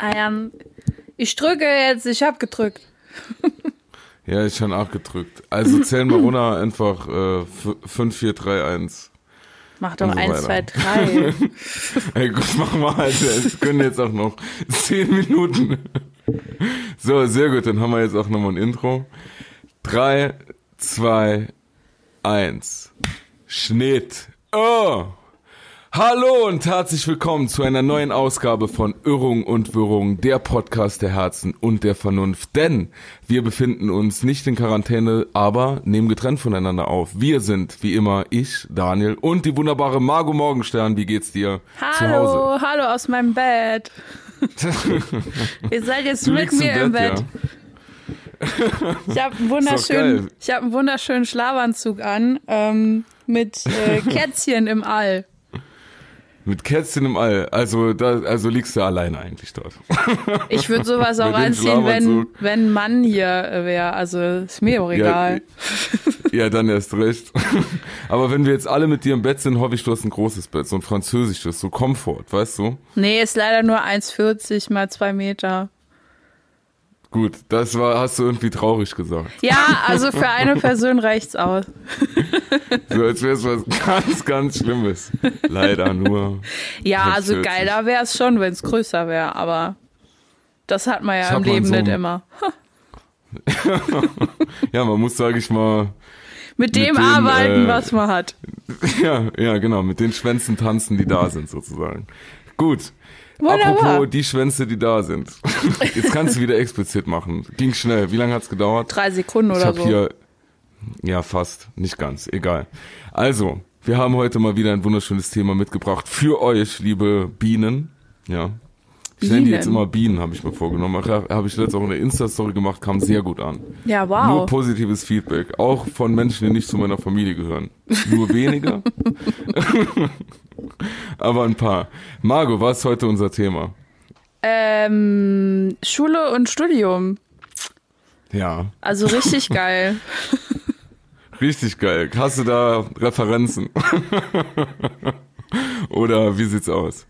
Ja, ich drücke jetzt, ich hab gedrückt. Ja, ich habe auch gedrückt. Also zählen wir runter einfach äh, 5, 4, 3, 1. Mach doch so 1, 2, weiter. 3. Ey, gut, machen wir halt. Es können jetzt auch noch 10 Minuten. So, sehr gut. Dann haben wir jetzt auch nochmal ein Intro. 3, 2, 1. Schnitt. Oh! Hallo und herzlich willkommen zu einer neuen Ausgabe von Irrung und Wirrung, der Podcast der Herzen und der Vernunft. Denn wir befinden uns nicht in Quarantäne, aber nehmen getrennt voneinander auf. Wir sind, wie immer, ich, Daniel und die wunderbare Margot Morgenstern. Wie geht's dir zu Hause? hallo, hallo aus meinem Bett. Ihr seid jetzt Du mit mir im Bett. ja. Ich habe einen ich habe einen wunderschönen Schlafanzug an ähm, mit äh, Kätzchen im All. Mit Kätzchen im All. Also, da, also liegst du alleine eigentlich dort. Ich würde sowas auch anziehen, wenn wenn ein Mann hier wäre. Also ist mir auch egal. Ja, dann erst recht. Aber wenn wir jetzt alle mit dir im Bett sind, hoffe ich, du hast ein großes Bett, so ein französisches, so Komfort, weißt du? Nee, ist leider nur 1,40 mal 2 Meter. Gut, das war, hast du irgendwie traurig gesagt. Ja, also für eine Person reicht's aus. So als wäre es was ganz, ganz Schlimmes. Leider nur. Ja, also 1,40. geiler wäre es schon, wenn es größer wäre, aber das hat man ja Ich im Leben so nicht immer. Ja, man muss, sage ich mal, Mit dem, dem, arbeiten, äh, was man hat. ja, ja, genau, mit den Schwänzen tanzen, die da sind, sozusagen. Gut. Wunderbar. Apropos die Schwänze, die da sind. Jetzt kannst du wieder explizit machen. Ging schnell. Wie lange hat's gedauert? Drei Sekunden Ich oder habe so. hier, ja fast, nicht ganz, egal. Also, wir haben heute mal wieder ein wunderschönes Thema mitgebracht für euch, liebe Bienen. Ja, ich nenne die jetzt immer Bienen, habe ich mir vorgenommen. Habe ich letztes auch eine Insta-Story gemacht, kam sehr gut an. ja, Nur wow. positives Feedback, auch von Menschen, die nicht zu meiner Familie gehören. Nur wenige, aber ein paar. Margot, was ist heute unser Thema? Ähm, Schule und Studium. Ja, Also richtig geil. richtig geil. Hast du da Referenzen? Oder wie sieht's aus?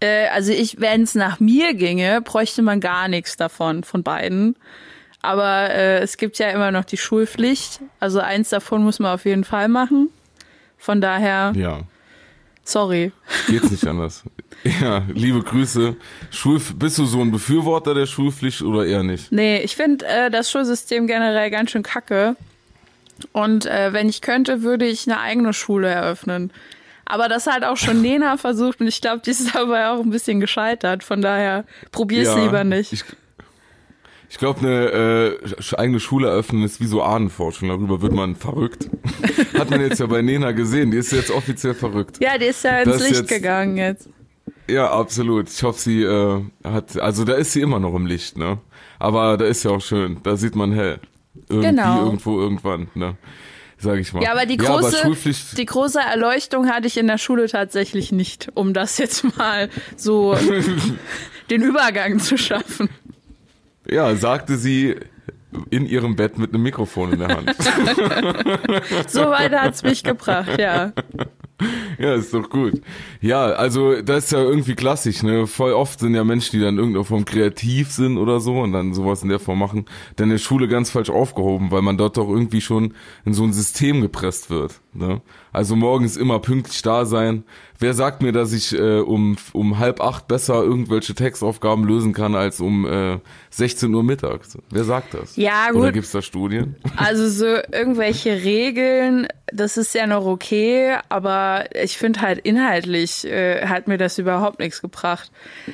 Äh, also ich, wenn es nach mir ginge, bräuchte man gar nichts davon, von beiden. Aber äh, es gibt ja immer noch die Schulpflicht. Also eins davon muss man auf jeden Fall machen. Von daher, Ja. Sorry. Geht's nicht anders. Ja, liebe Grüße. Schul bist du so ein Befürworter der Schulpflicht oder eher nicht? Nee, ich finde äh, das Schulsystem generell ganz schön kacke. Und äh, wenn ich könnte, würde ich eine eigene Schule eröffnen. Aber das hat auch schon Nena versucht und ich glaube, die ist dabei auch ein bisschen gescheitert. Von daher probier's Ja, lieber nicht. Ich, ich glaube, eine äh, eigene Schule eröffnen ist wie so Ahnenforschung. Darüber wird man verrückt. Hat man jetzt ja bei Nena gesehen. Die ist jetzt offiziell verrückt. ja, die ist ja ins Das Licht jetzt- gegangen jetzt. Ja, absolut. Ich hoffe, sie äh, hat, also da ist sie immer noch im Licht, ne? Aber da ist ja auch schön. Da sieht man hell. Irgendwie, Genau. irgendwo, irgendwann, ne? Sag ich mal. Ja, aber die ja, aber große, die große Erleuchtung hatte ich in der Schule tatsächlich nicht, um das jetzt mal so den Übergang zu schaffen. Ja, sagte sie in ihrem Bett mit einem Mikrofon in der Hand. So weit hat's mich gebracht, ja. Ja, ist doch gut. Ja, also das ist ja irgendwie klassisch, ne? Voll oft sind ja Menschen, die dann in irgendeiner Form kreativ sind oder so und dann sowas in der Form machen, dann in der Schule ganz falsch aufgehoben, weil man dort doch irgendwie schon in so ein System gepresst wird. Ne? Also morgens immer pünktlich da sein. Wer sagt mir, dass ich äh, um, um halb acht besser irgendwelche Textaufgaben lösen kann als um äh, 16 Uhr mittags? Wer sagt das? Ja, Oder gut. gibt's da Studien? Also so irgendwelche Regeln, das ist ja noch okay, aber ich finde halt inhaltlich äh, hat mir das überhaupt nichts gebracht.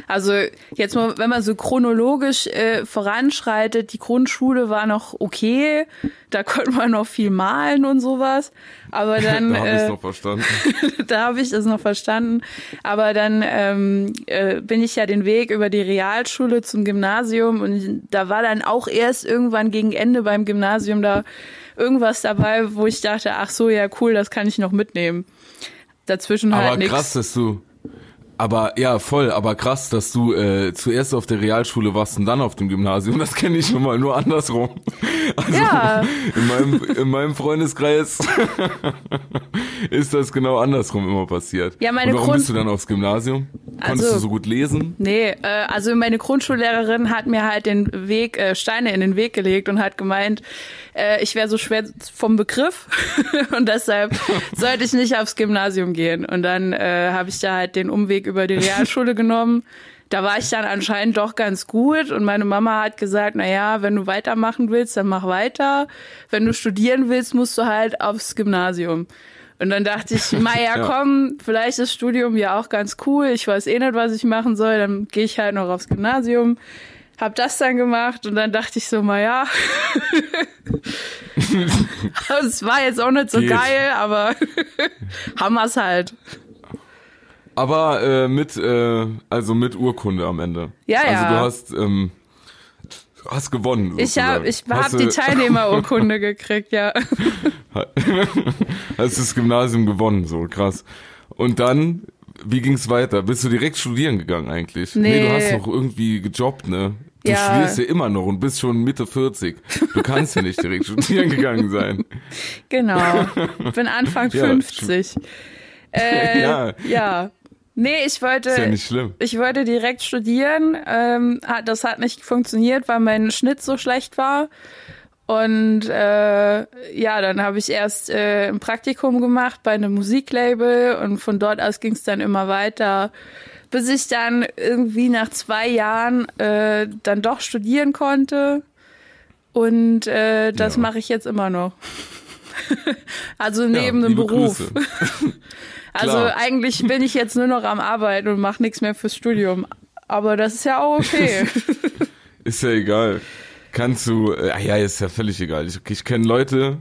Also jetzt mal, wenn man so chronologisch äh, voranschreitet, die Grundschule war noch okay, da konnte man noch viel malen und sowas, aber dann da habe äh, ich noch verstanden. da habe ich das noch verstanden. Aber dann ähm, äh, bin ich ja den Weg über die Realschule zum Gymnasium und da war dann auch erst irgendwann gegen Ende beim Gymnasium da irgendwas dabei, wo ich dachte, ach so, ja cool, das kann ich noch mitnehmen. Dazwischen Aber halt krass, nichts. dass du. Aber ja, voll, aber krass, dass du äh, zuerst auf der Realschule warst und dann auf dem Gymnasium. Das kenne ich schon mal nur andersrum. Also Ja. in meinem, in meinem Freundeskreis ist das genau andersrum immer passiert. Ja, meine und warum Grund- bist du dann aufs Gymnasium? Konntest Also- du so gut lesen? Nee, äh, also meine Grundschullehrerin hat mir halt den Weg, äh, Steine in den Weg gelegt und hat gemeint, äh, ich wäre so schwer vom Begriff und deshalb sollte ich nicht aufs Gymnasium gehen. Und dann äh, habe ich da halt den Umweg über die Realschule genommen. Da war ich dann anscheinend doch ganz gut und meine Mama hat gesagt, na ja, wenn du weitermachen willst, dann mach weiter. Wenn du studieren willst, musst du halt aufs Gymnasium. Und dann dachte ich, Maja, Ja. komm, vielleicht ist Studium ja auch ganz cool. Ich weiß eh nicht, was ich machen soll. Dann gehe ich halt noch aufs Gymnasium. Hab das dann gemacht und dann dachte ich so, Maja, es war jetzt auch nicht so Geht. geil, aber haben wir's halt. Aber äh, mit, äh, also mit Urkunde am Ende. Ja, also ja. du hast, ähm, hast gewonnen. Ich habe sozusagen. ich hab die Teilnehmerurkunde gekriegt, ja. hast das Gymnasium gewonnen, so krass. Und dann, wie ging's weiter? Bist du direkt studieren gegangen eigentlich? Nee. du hast noch irgendwie gejobbt, ne? Du Ja. studierst ja immer noch und bist schon Mitte 40. Du kannst ja nicht direkt studieren gegangen sein. Genau. Bin Anfang Ja, 50. Äh, Ja. ja. Nee, ich wollte. Ist ja nicht schlimm. Ich wollte direkt studieren. Ähm, das hat nicht funktioniert, weil mein Schnitt so schlecht war. Und äh, ja, dann habe ich erst äh, ein Praktikum gemacht bei einem Musiklabel und von dort aus ging es dann immer weiter, bis ich dann irgendwie nach zwei Jahren äh, dann doch studieren konnte. Und äh, das Ja. mache ich jetzt immer noch. also neben Ja, dem Beruf. Also Klar. eigentlich bin ich jetzt nur noch am Arbeiten und mache nichts mehr fürs Studium. Aber das ist ja auch okay. Ist ja egal. Kannst du, äh, ja, ist ja völlig egal. Ich, ich kenne Leute,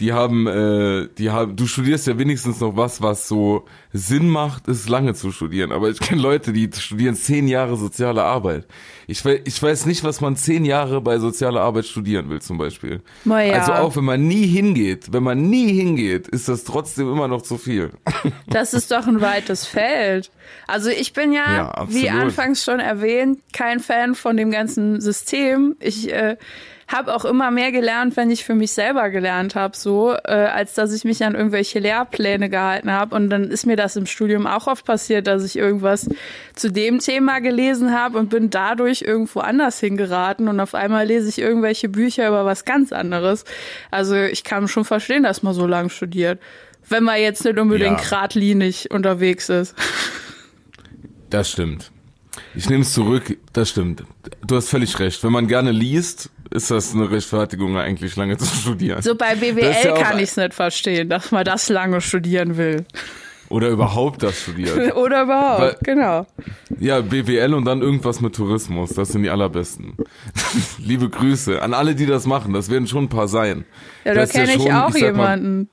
die haben, äh, die haben, du studierst ja wenigstens noch was, was so Sinn macht, ist lange zu studieren. Aber ich kenne Leute, die studieren zehn Jahre soziale Arbeit. Ich weiß, ich weiß nicht, was man zehn Jahre bei sozialer Arbeit studieren will, zum Beispiel. Ja. Also auch wenn man nie hingeht, wenn man nie hingeht, ist das trotzdem immer noch zu viel. Das ist doch ein weites Feld. Also ich bin ja, Ja, wie anfangs schon erwähnt, kein Fan von dem ganzen System. Ich äh, habe auch immer mehr gelernt, wenn ich für mich selber gelernt habe, so, äh, als dass ich mich an irgendwelche Lehrpläne gehalten habe. Und dann ist mir das im Studium auch oft passiert, dass ich irgendwas zu dem Thema gelesen habe und bin dadurch irgendwo anders hingeraten und auf einmal lese ich irgendwelche Bücher über was ganz anderes. Also ich kann schon verstehen, dass man so lange studiert. Wenn man jetzt nicht unbedingt Ja. geradlinig unterwegs ist. Das stimmt. Ich nehme es zurück, das stimmt. Du hast völlig recht. Wenn man gerne liest, ist das eine Rechtfertigung, eigentlich lange zu studieren. So bei BWL ja kann ich es nicht verstehen, dass man das lange studieren will. Oder überhaupt das studiert. Oder überhaupt, Weil- genau. Ja, BWL und dann irgendwas mit Tourismus. Das sind die allerbesten. Liebe Grüße an alle, die das machen. Das werden schon ein paar sein. Ja, da ist ja kenne ich auch ich sag mal- jemanden.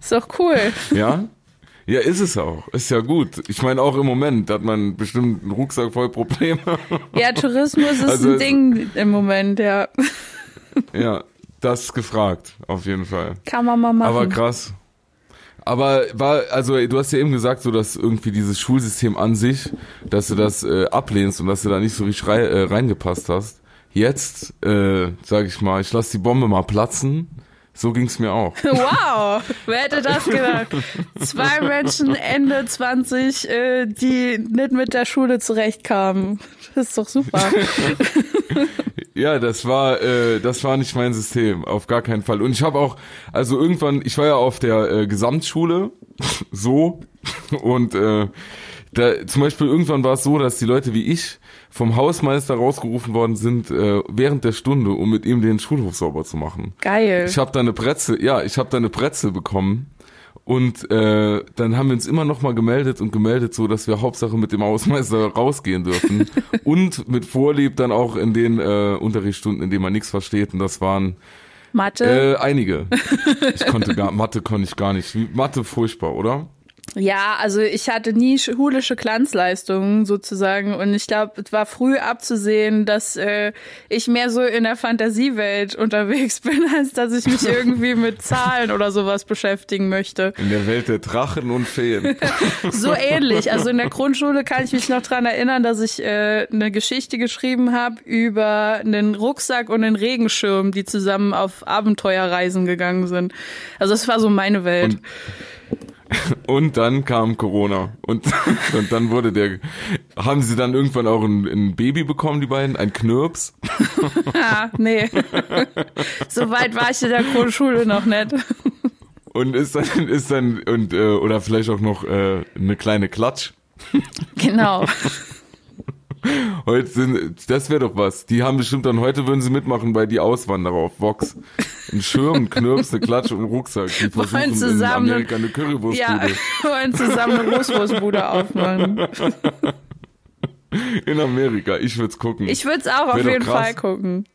ist doch cool. Ja? Ja, ist es auch. Ist ja gut. Ich meine, auch im Moment hat man bestimmt einen Rucksack voll Probleme. Ja, Tourismus ist Also- ein Ding im Moment, ja. ja, das ist gefragt, auf jeden Fall. Kann man mal machen. Aber krass. Aber war, also du hast ja eben gesagt, so dass irgendwie dieses Schulsystem an sich, dass du das äh, ablehnst und dass du da nicht so richtig rei äh, reingepasst hast. Jetzt, äh, sag ich mal, ich lass die Bombe mal platzen. So ging's mir auch. Wow, wer hätte das gedacht? Zwei Menschen Ende 20, äh, die nicht mit der Schule zurechtkamen. Das ist doch super. Ja, das war, äh, das war nicht mein System, auf gar keinen Fall. Und ich habe auch, also irgendwann, ich war ja auf der äh, Gesamtschule, so, und äh, da, zum Beispiel irgendwann war es so, dass die Leute wie ich vom Hausmeister rausgerufen worden sind äh, während der Stunde, um mit ihm den Schulhof sauber zu machen. Geil. Ich habe da eine Brezel, ja, ich habe da eine Brezel bekommen und äh, dann haben wir uns immer noch mal gemeldet und gemeldet, so dass wir Hauptsache mit dem Hausmeister rausgehen dürfen und mit Vorlieb dann auch in den äh, Unterrichtsstunden, in denen man nichts versteht und das waren Mathe? äh, einige. Ich konnte gar Mathe konnte ich gar nicht. Mathe furchtbar, oder? Ja, also ich hatte nie schulische Glanzleistungen sozusagen und ich glaube, es war früh abzusehen, dass äh, ich mehr so in der Fantasiewelt unterwegs bin, als dass ich mich irgendwie mit Zahlen oder sowas beschäftigen möchte. In der Welt der Drachen und Feen. So ähnlich. Also in der Grundschule kann ich mich noch dran erinnern, dass ich äh, eine Geschichte geschrieben habe über einen Rucksack und einen Regenschirm, die zusammen auf Abenteuerreisen gegangen sind. Also das war so meine Welt. Und Und dann kam Corona. Und, und dann wurde der, haben sie dann irgendwann auch ein, ein Baby bekommen, die beiden? Ein Knirps? Ah, nee. so weit war ich in der Grundschule noch nicht. Und ist dann, ist dann, und, äh, oder vielleicht auch noch äh, eine kleine Klatsch. Genau. Heute sind, das wäre doch was. Die haben bestimmt dann, heute würden sie mitmachen bei die Auswanderer auf Vox. Ein Schirm, Knirps, eine Klatsche und ein Rucksack. Die versuchen Wollen zusammen- in Amerika eine Currywurstbude. Ja, wollen zusammen eine Großwurstbude aufmachen. In Amerika, ich würd's gucken. Ich würde es auch auf Wär doch jeden krass. Fall gucken.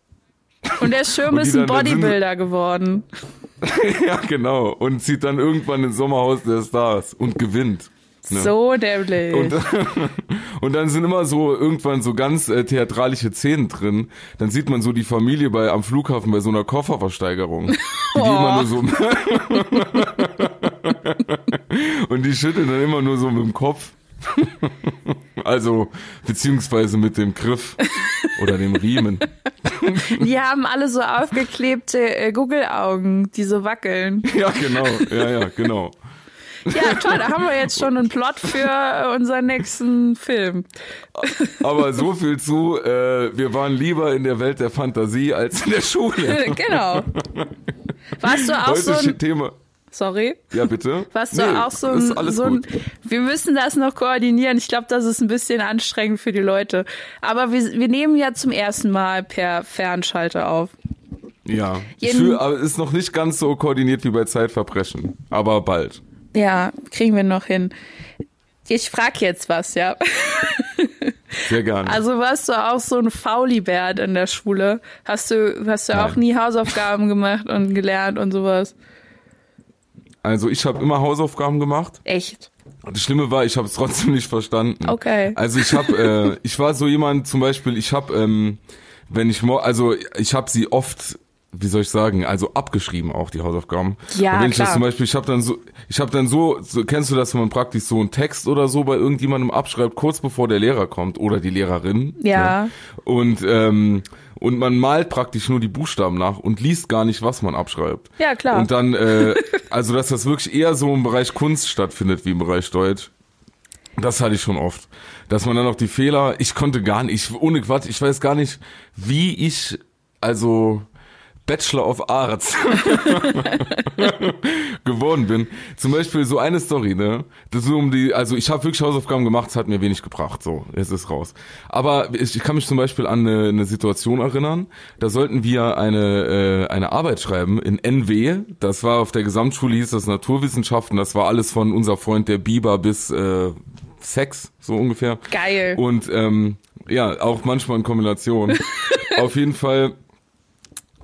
Und der Schirm Und ist ein Bodybuilder geworden. ja, genau. Und zieht dann irgendwann ins Sommerhaus der Stars und gewinnt. Ne? So dämlich. Und, und dann sind immer so irgendwann so ganz äh, theatralische Szenen drin. Dann sieht man so die Familie bei am Flughafen bei so einer Kofferversteigerung. Die, die immer nur so und die schütteln dann immer nur so mit dem Kopf. Also, beziehungsweise mit dem Griff oder dem Riemen. Die haben alle so aufgeklebte äh, Google-Augen, die so wackeln. Ja, genau. Ja, ja, genau. Ja, toll, da haben wir jetzt schon einen Plot für unseren nächsten Film. Aber so viel zu, äh, wir waren lieber in der Welt der Fantasie als in der Schule. genau. Warst du auch Heute so ein, Thema. sorry, Ja, bitte. warst du Nee, auch so ist ein, alles so ein, gut. wir müssen das noch koordinieren. Ich glaube, das ist ein bisschen anstrengend für die Leute. Aber wir, wir nehmen ja zum ersten Mal per Fernschalter auf. Ja. Ich fühl, aber ist noch nicht ganz so koordiniert wie bei Zeitverbrechen. Aber bald. Ja, kriegen wir noch hin. Ich frag jetzt was, ja. Sehr gerne. Also warst du auch so ein Faulibert in der Schule? Hast du, hast du auch nie Hausaufgaben gemacht und gelernt und sowas? Also ich habe immer Hausaufgaben gemacht. Echt? Das Schlimme war, ich habe es trotzdem nicht verstanden. Okay. Also ich habe, äh, ich war so jemand, zum Beispiel, ich habe, ähm, wenn ich, also ich habe sie oft, wie soll ich sagen, also abgeschrieben auch die Hausaufgaben. Ja, Und wenn ich das klar. zum Beispiel, ich habe dann so, ich habe dann so, so, kennst du das, wenn man praktisch so einen Text oder so bei irgendjemandem abschreibt, kurz bevor der Lehrer kommt oder die Lehrerin. Ja. Ne? Und ähm, und man malt praktisch nur die Buchstaben nach und liest gar nicht, was man abschreibt. Ja, klar. Und dann, äh, also dass das wirklich eher so im Bereich Kunst stattfindet wie im Bereich Deutsch. Das hatte ich schon oft. Dass man dann auch die Fehler, ich konnte gar nicht, ich, ohne Quatsch, ich weiß gar nicht, wie ich, also Bachelor of Arts geworden bin. Zum Beispiel so eine Story, ne? Das so um die, also ich habe wirklich Hausaufgaben gemacht, es hat mir wenig gebracht, so, jetzt ist raus. Aber ich, ich kann mich zum Beispiel an eine, eine Situation erinnern, da sollten wir eine, äh, eine Arbeit schreiben in NW, das war auf der Gesamtschule, hieß das Naturwissenschaften, das war alles von unser Freund der Biber bis äh, Sex, so ungefähr. Geil. Und ähm, ja, auch manchmal in Kombination. Auf jeden Fall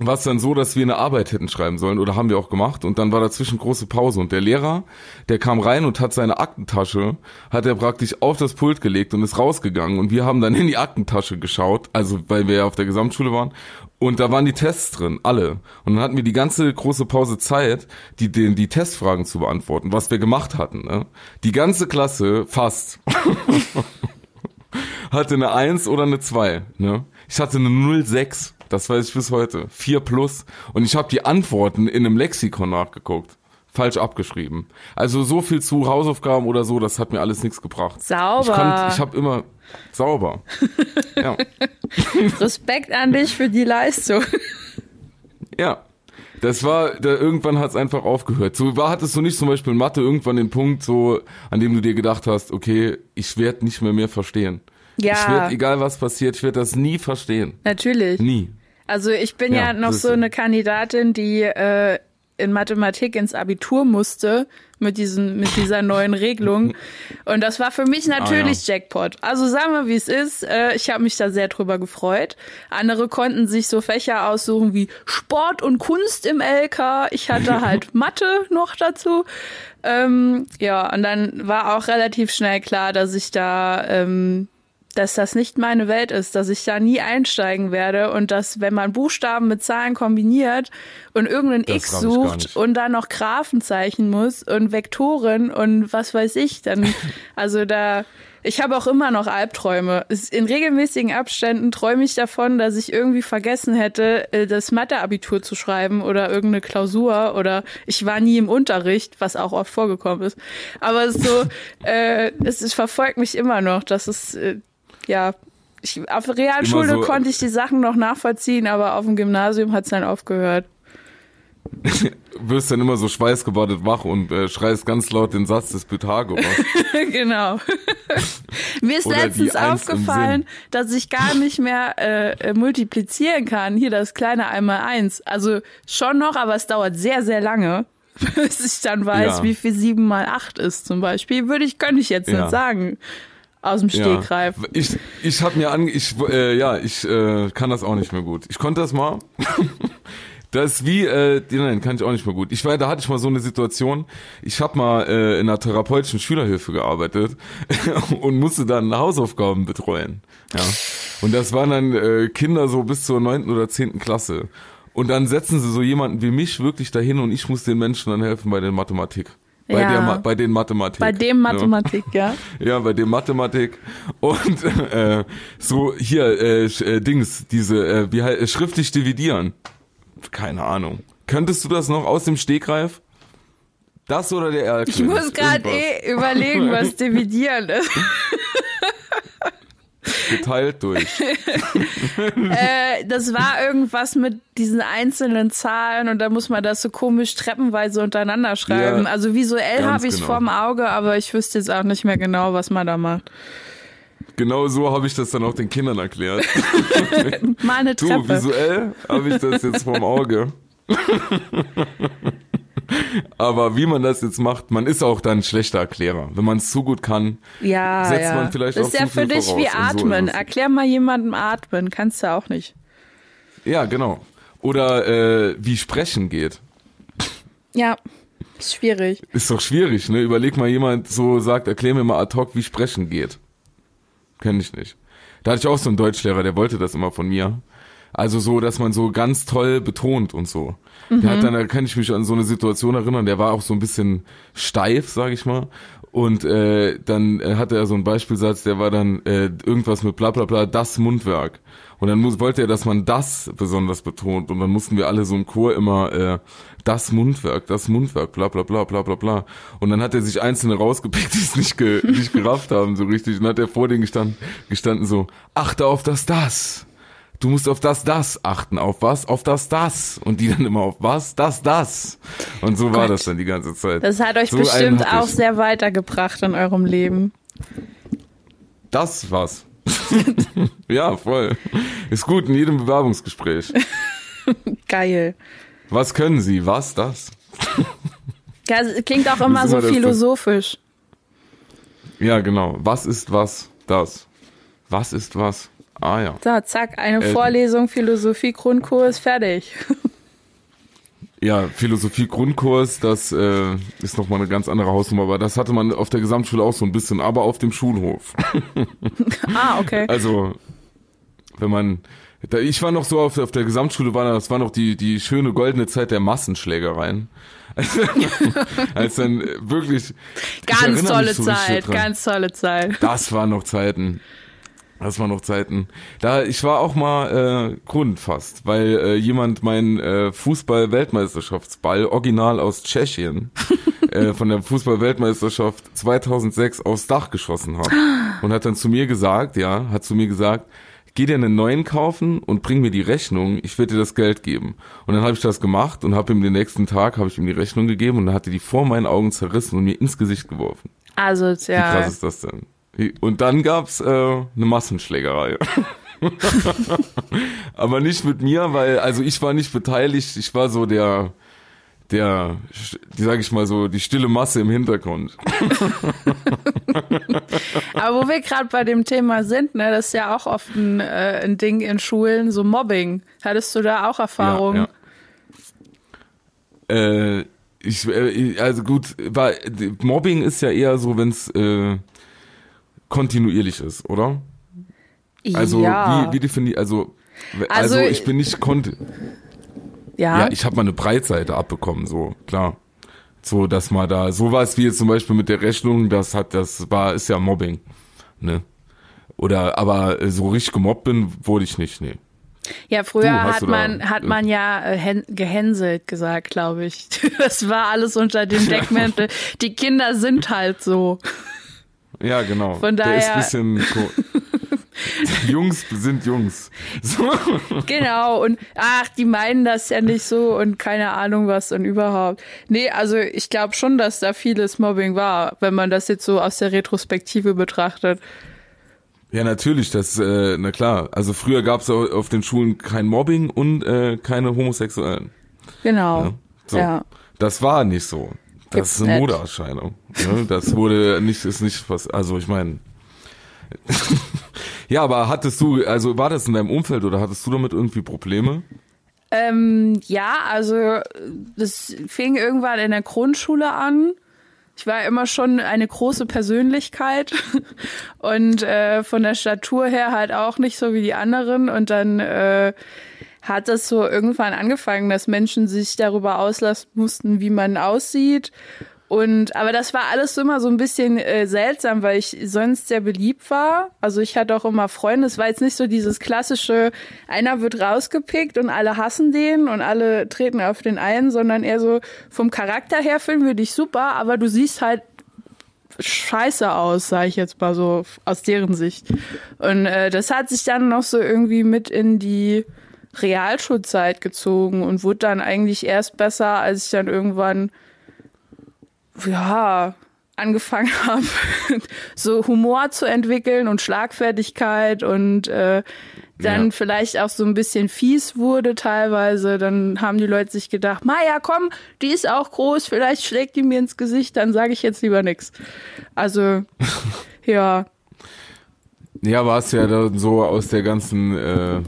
war es dann so, dass wir eine Arbeit hätten schreiben sollen oder haben wir auch gemacht und dann war dazwischen große Pause und der Lehrer, der kam rein und hat seine Aktentasche, hat er praktisch auf das Pult gelegt und ist rausgegangen und wir haben dann in die Aktentasche geschaut, also weil wir ja auf der Gesamtschule waren und da waren die Tests drin, alle. Und dann hatten wir die ganze große Pause Zeit, die, die, die Testfragen zu beantworten, was wir gemacht hatten. Ne? Die ganze Klasse, fast, hatte eine 1 oder eine 2. Ne? Ich hatte eine 06, das weiß ich bis heute. 4 plus. Und ich habe die Antworten in einem Lexikon nachgeguckt. Falsch abgeschrieben. Also so viel zu Hausaufgaben oder so, das hat mir alles nichts gebracht. Sauber. Ich, konnt- ich habe immer sauber. ja. Respekt an dich für die Leistung. ja. Das war, da irgendwann hat es einfach aufgehört. So war, hattest du nicht zum Beispiel in Mathe irgendwann den Punkt, so, an dem du dir gedacht hast, okay, ich werde nicht mehr mehr verstehen. Ja. Ich werde, egal was passiert, ich werde das nie verstehen. Natürlich. Nie. Also ich bin ja, Ja, noch so eine Kandidatin, die äh, in Mathematik ins Abitur musste mit diesen mit dieser neuen Regelung und das war für mich natürlich Jackpot. Also sagen wir wie es ist, äh, ich habe mich da sehr drüber gefreut. Andere konnten sich so Fächer aussuchen wie Sport und Kunst im LK. Ich hatte halt Mathe noch dazu. Ähm, ja, und dann war auch relativ schnell klar, dass ich da ähm, dass das nicht meine Welt ist, dass ich da nie einsteigen werde und dass, wenn man Buchstaben mit Zahlen kombiniert und irgendein Das X sucht und dann noch Graphen zeichnen muss und Vektoren und was weiß ich, dann, also da, Ich habe auch immer noch Albträume. In regelmäßigen Abständen träume ich davon, dass ich irgendwie vergessen hätte, äh, das Matheabitur zu schreiben oder irgendeine Klausur oder ich war nie im Unterricht, was auch oft vorgekommen ist. Aber es ist so, äh, es, es verfolgt mich immer noch. Das ist ja ich, auf Realschule so, konnte ich die Sachen noch nachvollziehen, aber auf dem Gymnasium hat es dann aufgehört. wirst dann immer so schweißgebadet wach und äh, schreist ganz laut den Satz des Pythagoras. genau. Mir ist Oder letztens aufgefallen, dass ich gar nicht mehr äh, multiplizieren kann. Hier das kleine einmal eins. Also schon noch, aber es dauert sehr, sehr lange, bis ich dann weiß, ja. wie viel sieben mal acht ist zum Beispiel. Würde ich, könnte ich jetzt ja. nicht sagen aus dem Stegreif. Ja. Ich, ich habe mir an, ich, äh, ja, ich äh, kann das auch nicht mehr gut. Ich konnte das mal. Das ist wie, äh, nein, kann ich auch nicht mehr gut. Ich war, da hatte ich mal so eine Situation. Ich habe mal äh, in einer therapeutischen Schülerhilfe gearbeitet und musste dann Hausaufgaben betreuen. Ja. Und das waren dann äh, Kinder so bis zur neunten oder zehnten Klasse. Und dann setzen sie so jemanden wie mich wirklich dahin und ich muss den Menschen dann helfen bei der Mathematik. Bei, ja. der, bei den Mathematik. Bei dem Mathematik, ja. Ja, ja bei dem Mathematik. Und äh, so hier, äh, äh, Dings, diese, äh, wie halt, schriftlich dividieren. Keine Ahnung. Könntest du das noch aus dem Stegreif? Das oder der Erlkönig? Ich muss gerade eh überlegen, was dividieren ist. Geteilt durch. äh, das war irgendwas mit diesen einzelnen Zahlen und da muss man das so komisch treppenweise untereinander schreiben. Ja, also visuell habe ich es genau. vorm Auge, aber ich wüsste jetzt auch nicht mehr genau, was man da macht. Genau so habe ich das dann auch den Kindern erklärt. Mal eine Treppe. Du, visuell habe ich das jetzt vorm Auge. Aber wie man das jetzt macht, man ist auch dann ein schlechter Erklärer. Wenn man es zu gut kann, ja, setzt ja. man vielleicht das auch ist ja zu für viel dich voraus. wie Atmen. So Erklär mal jemandem Atmen, kannst du auch nicht. Ja, genau. Oder äh, wie Sprechen geht. Ja, ist schwierig. Ist doch schwierig, ne? Überleg mal, jemand so sagt, erklär mir mal ad hoc, wie Sprechen geht. Kenn ich nicht. Da hatte ich auch so einen Deutschlehrer, der wollte das immer von mir. Also so, dass man so ganz toll betont und so. Mhm. Der hat mhm. dann, da kann ich mich an so eine Situation erinnern, der war auch so ein bisschen steif, sag ich mal. Und äh, dann äh, hatte er so einen Beispielsatz, der war dann äh, irgendwas mit bla bla bla, das Mundwerk. Und dann muss, wollte er, dass man das besonders betont. Und dann mussten wir alle so im Chor immer äh, das Mundwerk, das Mundwerk, bla bla bla bla bla bla. Und dann hat er sich einzelne rausgepickt, die es nicht, ge, nicht gerafft haben, so richtig. Und dann hat er vor denen gestanden, gestanden so, achte auf das das du musst auf das, das achten. Auf was? Auf das, das. Und die dann immer auf was? Das, das. Und so war das dann die ganze Zeit. Das hat euch so bestimmt auch ich. sehr weitergebracht in eurem Leben. Das was. ja, voll. Ist gut in jedem Bewerbungsgespräch. Geil. Was können Sie? Was? Das? Ja, klingt auch immer so philosophisch. Ja, genau. Was ist was? Das. Was ist was? Ah ja. So, zack, eine äh, Vorlesung, Philosophie, Grundkurs, fertig. Ja, Philosophie Grundkurs, das äh, ist nochmal eine ganz andere Hausnummer, aber das hatte man auf der Gesamtschule auch so ein bisschen, aber auf dem Schulhof. ah, okay. Also, wenn man, da, ich war noch so auf, auf der Gesamtschule, war das war noch die, die schöne goldene Zeit der Massenschlägereien. Als dann wirklich. Ganz tolle so Zeit, ganz tolle Zeit. Das waren noch Zeiten. Das waren noch Zeiten. Da ich war auch mal äh, Grund fast, weil äh, jemand meinen äh, Fußball-Weltmeisterschaftsball original aus Tschechien äh, von der Fußball-Weltmeisterschaft 2006 aufs Dach geschossen hat und hat dann zu mir gesagt, ja, hat zu mir gesagt, geh dir einen neuen kaufen und bring mir die Rechnung, ich werde dir das Geld geben. Und dann habe ich das gemacht und habe ihm den nächsten Tag habe ich ihm die Rechnung gegeben und dann hatte die vor meinen Augen zerrissen und mir ins Gesicht geworfen. Also ja. Wie krass ist das denn? Und dann gab's äh, eine Massenschlägerei. Aber nicht mit mir, weil, also ich war nicht beteiligt, ich war so der, der, die sage ich mal so, die stille Masse im Hintergrund. Aber wo wir gerade bei dem Thema sind, ne, das ist ja auch oft ein, äh, ein Ding in Schulen, so Mobbing. Hattest du da auch Erfahrungen? Ja, ja. Äh, ich, äh, also gut, war, Mobbing ist ja eher so, wenn's äh, kontinuierlich ist, oder? Also ja. wie, wie definiert, also, also, also ich bin nicht kont ja. ja, ich habe mal eine Breitseite abbekommen, so klar, so dass mal da sowas wie jetzt zum Beispiel mit der Rechnung, das hat, das war, ist ja Mobbing, ne? Oder aber äh, so richtig gemobbt bin, wurde ich nicht, nee. Ja, früher hat man, hat man ja äh, gehänselt gesagt, glaube ich. Das war alles unter dem Deckmantel. Die Kinder sind halt so. Ja, genau. Von daher. Der ist ein bisschen. Jungs sind Jungs. So. Genau, und ach, die meinen das ja nicht so und keine Ahnung was und überhaupt. Nee, also ich glaube schon, dass da vieles Mobbing war, wenn man das jetzt so aus der Retrospektive betrachtet. Ja, natürlich, das, äh, na klar. Also früher gab es auf den Schulen kein Mobbing und äh, keine Homosexuellen. Genau. Ja, so. ja. Das war nicht so. Das ist eine. Modeerscheinung. Ne? Das wurde nicht, ist nicht was, also ich meine. ja, aber hattest du, also war das in deinem Umfeld oder hattest du damit irgendwie Probleme? Ähm, ja, also das fing irgendwann in der Grundschule an. Ich war immer schon eine große Persönlichkeit und äh, von der Statur her halt auch nicht so wie die anderen. Und dann äh, hat es so irgendwann angefangen, dass Menschen sich darüber auslassen mussten, wie man aussieht und aber das war alles immer so ein bisschen äh, seltsam, weil ich sonst sehr beliebt war. Also ich hatte auch immer Freunde. Es war jetzt nicht so dieses klassische, einer wird rausgepickt und alle hassen den und alle treten auf den ein, sondern eher so vom Charakter her finden wir dich super, aber du siehst halt scheiße aus, sage ich jetzt mal so aus deren Sicht. Und äh, das hat sich dann noch so irgendwie mit in die Realschulzeit gezogen und wurde dann eigentlich erst besser, als ich dann irgendwann ja, angefangen habe, so Humor zu entwickeln und Schlagfertigkeit und äh, dann ja. vielleicht auch so ein bisschen fies wurde teilweise, dann haben die Leute sich gedacht, Maja, komm, die ist auch groß, vielleicht schlägt die mir ins Gesicht, dann sage ich jetzt lieber nix. Also, ja. Ja, war es ja dann so aus der ganzen äh,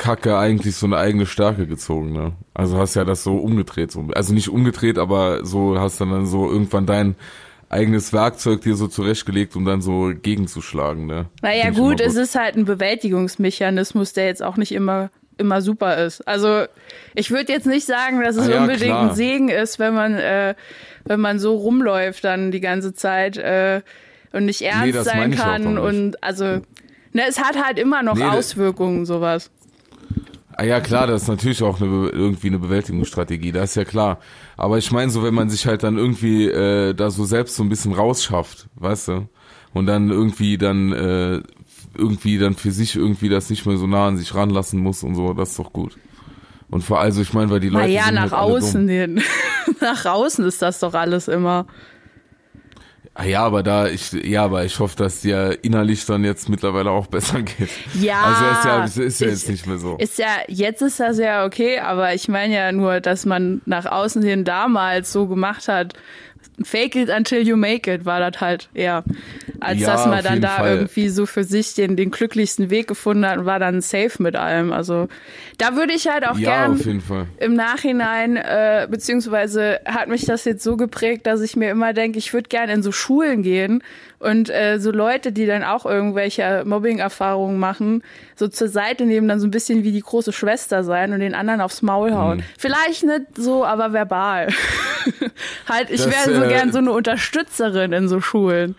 Kacke eigentlich so eine eigene Stärke gezogen, ne? Also hast ja das so umgedreht, so. Also nicht umgedreht, aber so hast dann, dann so irgendwann dein eigenes Werkzeug dir so zurechtgelegt, um dann so gegenzuschlagen, ne? Naja, gut, gut, es ist halt ein Bewältigungsmechanismus, der jetzt auch nicht immer immer super ist. Also ich würde jetzt nicht sagen, dass es ah, ja, unbedingt klar. ein Segen ist, wenn man äh, wenn man so rumläuft dann die ganze Zeit äh, und nicht ernst nee, sein kann und also ne, es hat halt immer noch nee, Auswirkungen sowas. Ah ja, klar, das ist natürlich auch eine, irgendwie eine Bewältigungsstrategie, das ist ja klar. Aber ich meine so, wenn man sich halt dann irgendwie äh, da so selbst so ein bisschen rausschafft, weißt du? Und dann irgendwie dann äh, irgendwie dann für sich irgendwie das nicht mehr so nah an sich ranlassen muss und so, das ist doch gut. Und vor allem, also ich meine, weil die Leute. Na ja, nach halt außen hin. nach außen ist das doch alles immer. Ah ja, aber da ich ja, aber ich hoffe, dass dir innerlich dann jetzt mittlerweile auch besser geht. Ja. Also ist ja ist, ist ja jetzt nicht mehr so. Ist ja jetzt ist das ja okay, aber ich meine ja nur, dass man nach außen hin damals so gemacht hat, Fake it until you make it war das halt eher. Als ja, dass man dann da Fall. irgendwie so für sich den, den glücklichsten Weg gefunden hat und war dann safe mit allem. Also da würde ich halt auch ja, gern im Nachhinein, äh, beziehungsweise hat mich das jetzt so geprägt, dass ich mir immer denke, ich würde gern in so Schulen gehen und äh, so Leute, die dann auch irgendwelche Mobbing-Erfahrungen machen, so zur Seite nehmen, dann so ein bisschen wie die große Schwester sein und den anderen aufs Maul hauen. Mhm. Vielleicht nicht so, aber verbal. halt, ich wäre so äh, gern so eine Unterstützerin in so Schulen.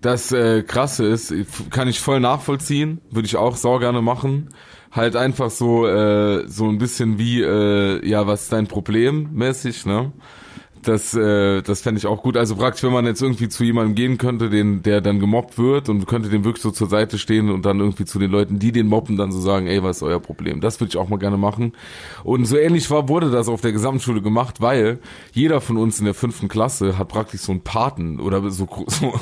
Das äh, Krasse ist, kann ich voll nachvollziehen, würde ich auch sau gerne machen. Halt einfach so, äh, so ein bisschen wie, äh, ja, was ist dein Problem mäßig, ne? Das, äh, das fände ich auch gut. Also praktisch, wenn man jetzt irgendwie zu jemandem gehen könnte, den, der dann gemobbt wird und könnte dem wirklich so zur Seite stehen und dann irgendwie zu den Leuten, die den mobben, dann so sagen, ey, was ist euer Problem? Das würde ich auch mal gerne machen. Und so ähnlich war, wurde das auf der Gesamtschule gemacht, weil jeder von uns in der fünften Klasse hat praktisch so einen Paten oder so, so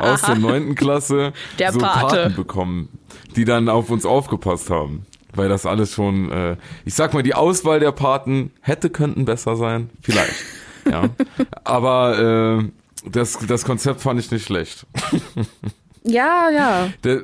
aus der neunten Klasse der so Pate. Paten bekommen, die dann auf uns aufgepasst haben weil das alles schon, äh, ich sag mal, die Auswahl der Paten hätte, könnten besser sein, vielleicht. Ja. Aber äh, das, das Konzept fand ich nicht schlecht. ja, ja. Der,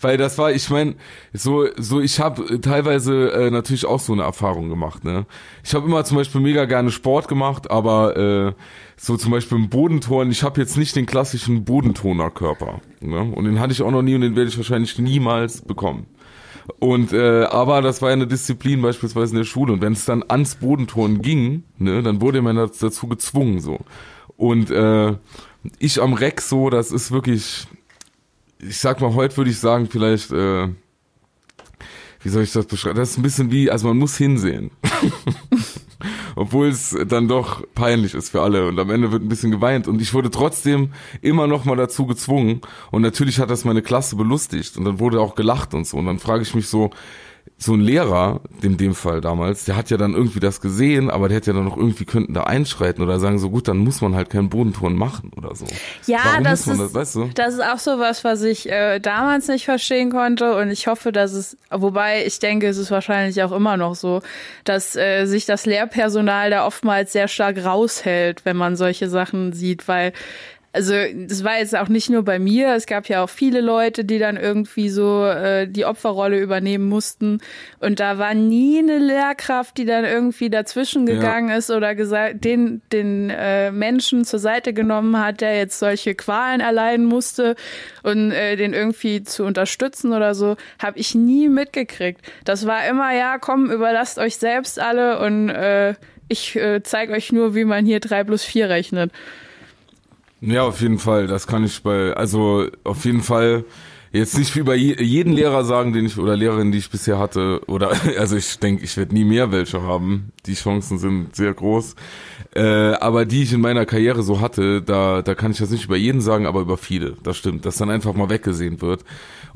weil das war, ich meine, so, so ich habe teilweise äh, natürlich auch so eine Erfahrung gemacht. Ne, ich habe immer zum Beispiel mega gerne Sport gemacht, aber äh, so zum Beispiel im Bodenturnen, ich habe jetzt nicht den klassischen Bodentonerkörper. Ne? Und den hatte ich auch noch nie und den werde ich wahrscheinlich niemals bekommen. Und äh, aber das war eine Disziplin beispielsweise in der Schule und wenn es dann ans Bodenturnen ging, ne, dann wurde man dazu gezwungen so. Und äh, ich am Reck so, das ist wirklich, ich sag mal, heute würde ich sagen, vielleicht, äh, wie soll ich das beschreiben? Das ist ein bisschen wie, also man muss hinsehen. Obwohl es dann doch peinlich ist für alle. Und am Ende wird ein bisschen geweint. Und ich wurde trotzdem immer noch mal dazu gezwungen. Und natürlich hat das meine Klasse belustigt. Und dann wurde auch gelacht und so. Und dann frage ich mich so, so ein Lehrer, in dem Fall damals, der hat ja dann irgendwie das gesehen, aber der hätte ja dann noch irgendwie könnten da einschreiten oder sagen so gut, dann muss man halt keinen Bodenton machen oder so. Ja, Warum das ist, das, weißt du? das ist auch so was, was ich äh, damals nicht verstehen konnte und ich hoffe, dass es, wobei ich denke, es ist wahrscheinlich auch immer noch so, dass äh, sich das Lehrpersonal da oftmals sehr stark raushält, wenn man solche Sachen sieht, weil also das war jetzt auch nicht nur bei mir, es gab ja auch viele Leute, die dann irgendwie so äh, die Opferrolle übernehmen mussten und da war nie eine Lehrkraft, die dann irgendwie dazwischen gegangen ja. ist oder gesagt, den den äh, Menschen zur Seite genommen hat, der jetzt solche Qualen erleiden musste und äh, den irgendwie zu unterstützen oder so, habe ich nie mitgekriegt. Das war immer ja, komm, überlasst euch selbst alle und äh, ich äh, zeige euch nur, wie man hier drei plus vier rechnet. Ja, auf jeden Fall. Das kann ich bei, also auf jeden Fall jetzt nicht wie bei je, jeden Lehrer sagen, den ich oder Lehrerin, die ich bisher hatte, oder also ich denke, ich werde nie mehr welche haben. Die Chancen sind sehr groß. Äh, aber die ich in meiner Karriere so hatte, da, da kann ich das nicht über jeden sagen, aber über viele. Das stimmt, dass dann einfach mal weggesehen wird.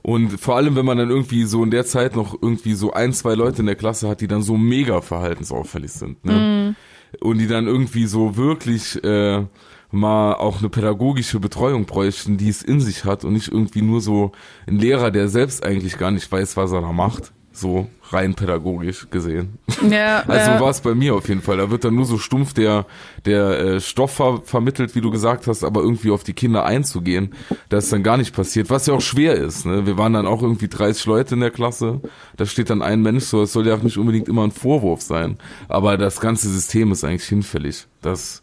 Und vor allem, wenn man dann irgendwie so in der Zeit noch irgendwie so ein, zwei Leute in der Klasse hat, die dann so mega verhaltensauffällig sind. Ne? Mm. Und die dann irgendwie so wirklich äh, mal auch eine pädagogische Betreuung bräuchten, die es in sich hat und nicht irgendwie nur so ein Lehrer, der selbst eigentlich gar nicht weiß, was er da macht. So rein pädagogisch gesehen. Ja, also ja. war es bei mir auf jeden Fall. Da wird dann nur so stumpf der, der äh, Stoff ver vermittelt, wie du gesagt hast, aber irgendwie auf die Kinder einzugehen, das ist dann gar nicht passiert, was ja auch schwer ist. Ne? Wir waren dann auch irgendwie 30 Leute in der Klasse, da steht dann ein Mensch so, es soll ja auch nicht unbedingt immer ein Vorwurf sein, aber das ganze System ist eigentlich hinfällig. Das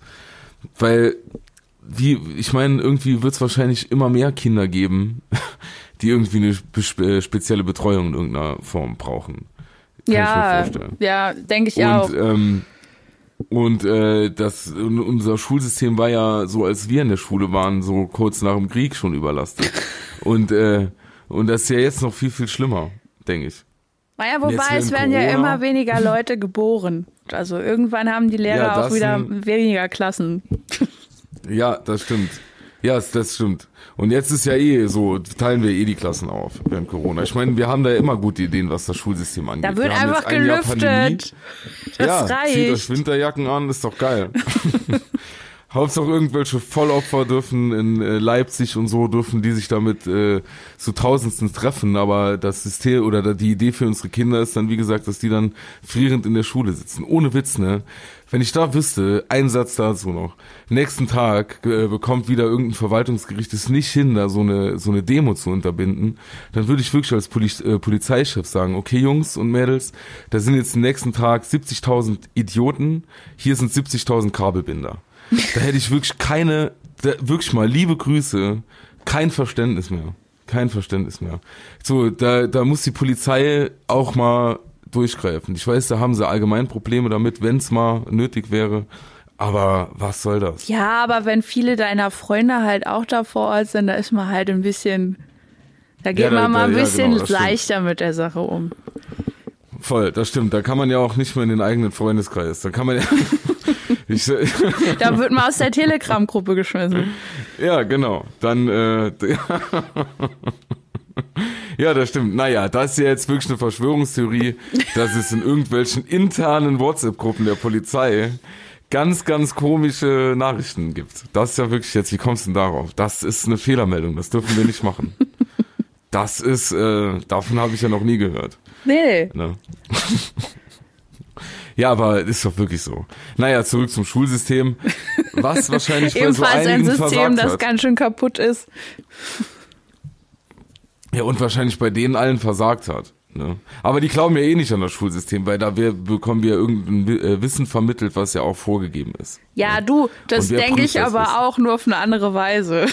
weil, wie, ich meine, irgendwie wird es wahrscheinlich immer mehr Kinder geben, die irgendwie eine äh, spezielle Betreuung in irgendeiner Form brauchen. Kann ja, ja, denke ich und, auch. Ähm, und äh, das unser Schulsystem war ja so, als wir in der Schule waren, so kurz nach dem Krieg schon überlastet. und äh, und das ist ja jetzt noch viel viel schlimmer, denke ich. Naja, wobei es werden Corona, ja immer weniger Leute geboren. Also irgendwann haben die Lehrer ja, auch wieder ein, weniger Klassen. Ja, das stimmt. Ja, das stimmt. Und jetzt ist ja eh so, teilen wir eh die Klassen auf während Corona. Ich meine, wir haben da ja immer gute Ideen, was das Schulsystem angeht. Da wird wir einfach gelüftet. Das ja, reicht. zieht euch Winterjacken an, ist doch geil. Hauptsache irgendwelche Vollopfer dürfen in äh, Leipzig und so dürfen die sich damit äh, zu Tausendsten treffen, aber das System oder die Idee für unsere Kinder ist dann wie gesagt, dass die dann frierend in der Schule sitzen. Ohne Witz, ne? Wenn ich da wüsste, ein Satz dazu noch. Nächsten Tag äh, bekommt wieder irgendein Verwaltungsgericht es nicht hin, da so eine so eine Demo zu unterbinden, dann würde ich wirklich als Poli äh, Polizeichef sagen, okay Jungs und Mädels, da sind jetzt nächsten Tag 70.000 Idioten, hier sind 70.000 Kabelbinder. Da hätte ich wirklich keine, da, wirklich mal liebe Grüße, kein Verständnis mehr. Kein Verständnis mehr. So, da, da muss die Polizei auch mal durchgreifen. Ich weiß, da haben sie allgemein Probleme damit, wenn es mal nötig wäre. Aber was soll das? Ja, aber wenn viele deiner Freunde halt auch da vor Ort sind, da ist man halt ein bisschen, da geht ja, da, man mal ein da, bisschen ja, genau, leichter stimmt. mit der Sache um. Voll, das stimmt. Da kann man ja auch nicht mehr in den eigenen Freundeskreis. Da kann man ja. Ich, da wird man aus der Telegram-Gruppe geschmissen. Ja, genau. Dann, äh, ja, das stimmt. Naja, das ist ja jetzt wirklich eine Verschwörungstheorie, dass es in irgendwelchen internen WhatsApp-Gruppen der Polizei ganz, ganz komische Nachrichten gibt. Das ist ja wirklich jetzt, wie kommst du denn darauf? Das ist eine Fehlermeldung, das dürfen wir nicht machen. Das ist, äh, davon habe ich ja noch nie gehört. Nee. Ne? Ja, aber ist doch wirklich so. Naja, zurück zum Schulsystem. Was wahrscheinlich bei so einigen ein System, das hat. ganz schön kaputt ist. Ja, und wahrscheinlich bei denen allen versagt hat. Ne? Aber die glauben ja eh nicht an das Schulsystem, weil da wir, bekommen wir irgendein äh, Wissen vermittelt, was ja auch vorgegeben ist. Ja, ne? du, das denke ich aber Wissen? auch nur auf eine andere Weise.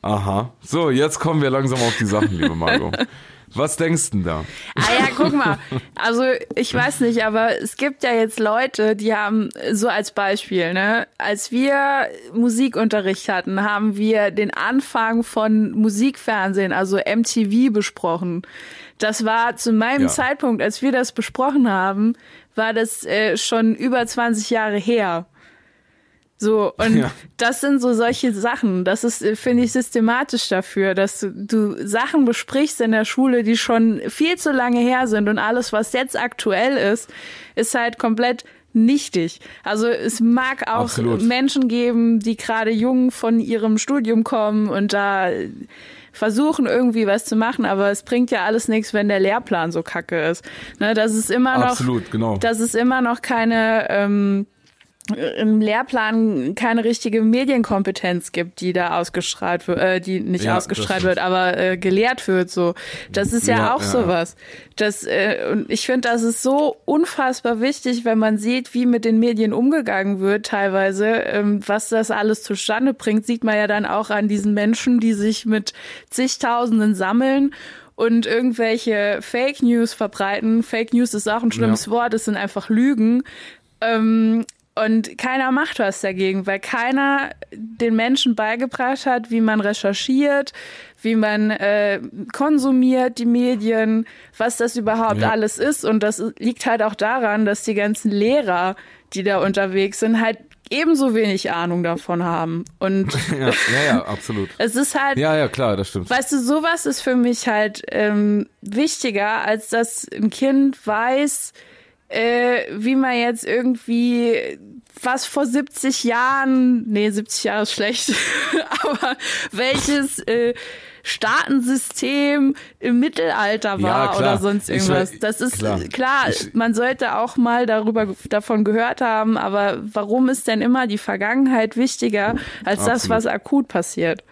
Aha. So, jetzt kommen wir langsam auf die Sachen, liebe Margot. Was denkst du denn da? Ah ja, guck mal. Also ich weiß nicht, aber es gibt ja jetzt Leute, die haben so als Beispiel, ne, als wir Musikunterricht hatten, haben wir den Anfang von Musikfernsehen, also MTV besprochen. Das war zu meinem Ja. Zeitpunkt, als wir das besprochen haben, war das äh, schon über 20 Jahre her. So, und Ja. das sind so solche Sachen. Das ist, äh, finde ich, systematisch dafür, dass du, du Sachen besprichst in der Schule, die schon viel zu lange her sind und alles, was jetzt aktuell ist, ist halt komplett nichtig. Also es mag auch Absolut. Menschen geben, die gerade jung von ihrem Studium kommen und da versuchen irgendwie was zu machen, aber es bringt ja alles nichts, wenn der Lehrplan so kacke ist. Ne, das ist immer noch, Absolut, genau. dass es immer noch keine ähm, im Lehrplan keine richtige Medienkompetenz gibt, die da ausgestrahlt wird, äh, die nicht Ja, ausgestrahlt wird, aber äh, gelehrt wird. So, das ist ja, Ja, auch ja, sowas. Das äh, und ich finde, das ist so unfassbar wichtig, wenn man sieht, wie mit den Medien umgegangen wird, teilweise, ähm, was das alles zustande bringt, sieht man ja dann auch an diesen Menschen, die sich mit zigtausenden sammeln und irgendwelche Fake News verbreiten. Fake News ist auch ein schlimmes Wort, es sind einfach Lügen. Ähm, und keiner macht was dagegen, weil keiner den Menschen beigebracht hat, wie man recherchiert, wie man äh, konsumiert die Medien, was das überhaupt Ja. alles ist. Und das liegt halt auch daran, dass die ganzen Lehrer, die da unterwegs sind, halt ebenso wenig Ahnung davon haben. Und Ja, ja, ja, absolut. es ist halt Ja, ja, klar, das stimmt. Weißt du, sowas ist für mich halt ähm, wichtiger, als dass ein Kind weiß, äh, wie man jetzt irgendwie was vor 70 Jahren, nee, 70 Jahre ist schlecht, aber welches äh, Staatensystem im Mittelalter Ja, war klar. oder sonst Ich irgendwas. weiß- das ist klar. klar, Ich- man sollte auch mal darüber davon gehört haben, aber warum ist denn immer die Vergangenheit wichtiger als das, Absolut. was akut passiert?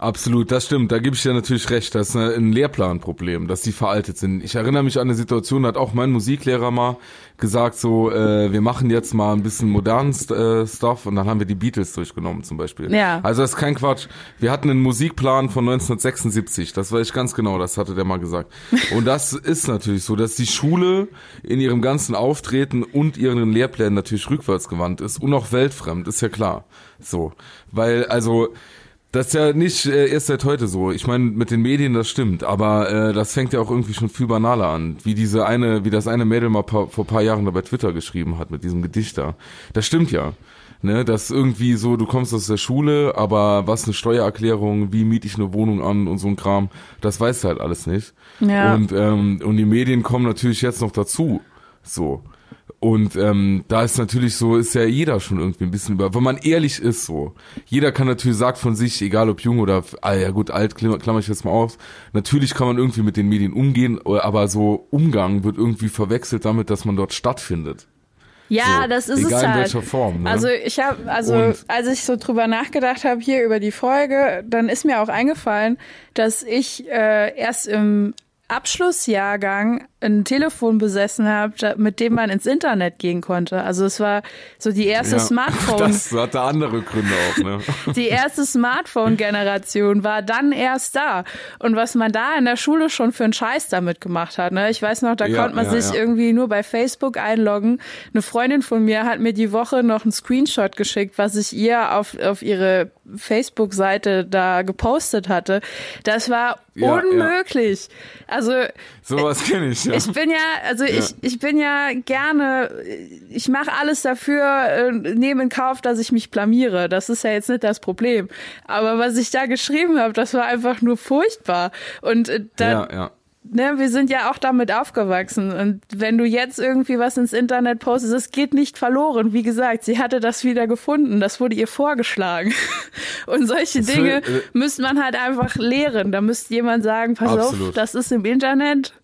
Absolut, das stimmt. Da gebe ich dir natürlich recht. Das ist ein Lehrplanproblem, dass die veraltet sind. Ich erinnere mich an eine Situation, da hat auch mein Musiklehrer mal gesagt, so, äh, wir machen jetzt mal ein bisschen modernen äh, Stuff und dann haben wir die Beatles durchgenommen zum Beispiel. Ja. Also das ist kein Quatsch. Wir hatten einen Musikplan von 1976, das weiß ich ganz genau, das hatte der mal gesagt. Und das ist natürlich so, dass die Schule in ihrem ganzen Auftreten und ihren Lehrplänen natürlich rückwärtsgewandt ist und auch weltfremd, ist ja klar. So, weil also das ist ja nicht äh, erst seit heute so. Ich meine, mit den Medien, das stimmt, aber äh, das fängt ja auch irgendwie schon viel banaler an. Wie diese eine, wie das eine Mädel mal paar, vor paar Jahren da bei Twitter geschrieben hat mit diesem Gedicht da. Das stimmt ja. Ne, dass irgendwie so, du kommst aus der Schule, aber was eine Steuererklärung, wie miete ich eine Wohnung an und so ein Kram, das weißt du halt alles nicht. Ja. Und, ähm, und die Medien kommen natürlich jetzt noch dazu. So. Und ähm, da ist natürlich so, ist ja jeder schon irgendwie ein bisschen über, wenn man ehrlich ist so. Jeder kann natürlich sagt von sich, egal ob jung oder, ah ja gut, alt, klammer, klammer ich jetzt mal aus. Natürlich kann man irgendwie mit den Medien umgehen, aber so Umgang wird irgendwie verwechselt damit, dass man dort stattfindet. Ja, So, das ist egal es in halt. welcher Form, ne? Also ich habe, also Und- als ich so drüber nachgedacht habe hier über die Folge, dann ist mir auch eingefallen, dass ich äh, erst im Abschlussjahrgang ein Telefon besessen habe, da- mit dem man ins Internet gehen konnte. Also es war so die erste Ja, Smartphone. Das hatte andere Gründe auch, ne? Die erste Smartphone-Generation war dann erst da. Und was man da in der Schule schon für einen Scheiß damit gemacht hat, ne? Ich weiß noch, da Ja, konnte man ja, sich irgendwie nur bei Facebook einloggen. Eine Freundin von mir hat mir die Woche noch einen Screenshot geschickt, was ich ihr auf, auf ihre Facebook-Seite da gepostet hatte. Das war Ja, ja. unmöglich. Also Sowas kenne ich, ja. ich bin ja, also ich, ich bin ja gerne, ich mache alles dafür, äh, nehme in Kauf, dass ich mich blamiere. Das ist ja jetzt nicht das Problem. Aber was ich da geschrieben habe, das war einfach nur furchtbar. Und äh, da, ja, ja. Ne, wir sind ja auch damit aufgewachsen. Und wenn du jetzt irgendwie was ins Internet postest, es geht nicht verloren. Wie gesagt, sie hatte das wieder gefunden. Das wurde ihr vorgeschlagen. Und solche Dinge äh, müsste man halt einfach lehren. Da müsste jemand sagen, pass auf, Absolut. das ist im Internet.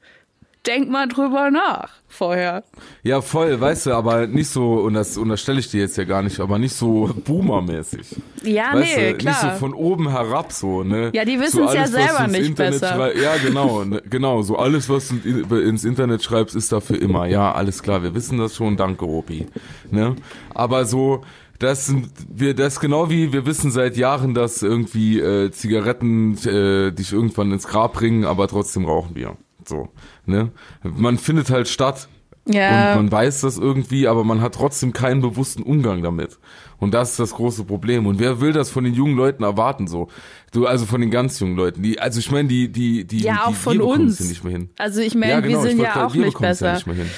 Denk mal drüber nach vorher. Ja, voll, weißt du, aber nicht so, und das unterstelle ich dir jetzt ja gar nicht, aber nicht so boomermäßig. Ja, weißt nee, du, klar. nicht so von oben herab so, ne? Ja, die so wissen's ja alles, was selber nicht Internet besser. Ja, genau, genau, so alles, was du in- ins Internet schreibst, ist dafür immer. Ja, alles klar, wir wissen das schon, danke, Opi. Ne? Aber so, Das wir das genau wie wir wissen seit Jahren, dass irgendwie äh, Zigaretten äh, dich irgendwann ins Grab bringen, aber trotzdem rauchen wir. So, ne? Man findet halt statt Ja. und man weiß das irgendwie, aber man hat trotzdem keinen bewussten Umgang damit. Und das ist das große Problem. Und wer will das von den jungen Leuten erwarten so? Du also von den ganz jungen Leuten, die also ich meine, die die die Ja, die, auch die von uns. ja nicht mehr hin. Also ich meine, ja, genau, wir sind ja auch nicht besser. Ja nicht mehr hin.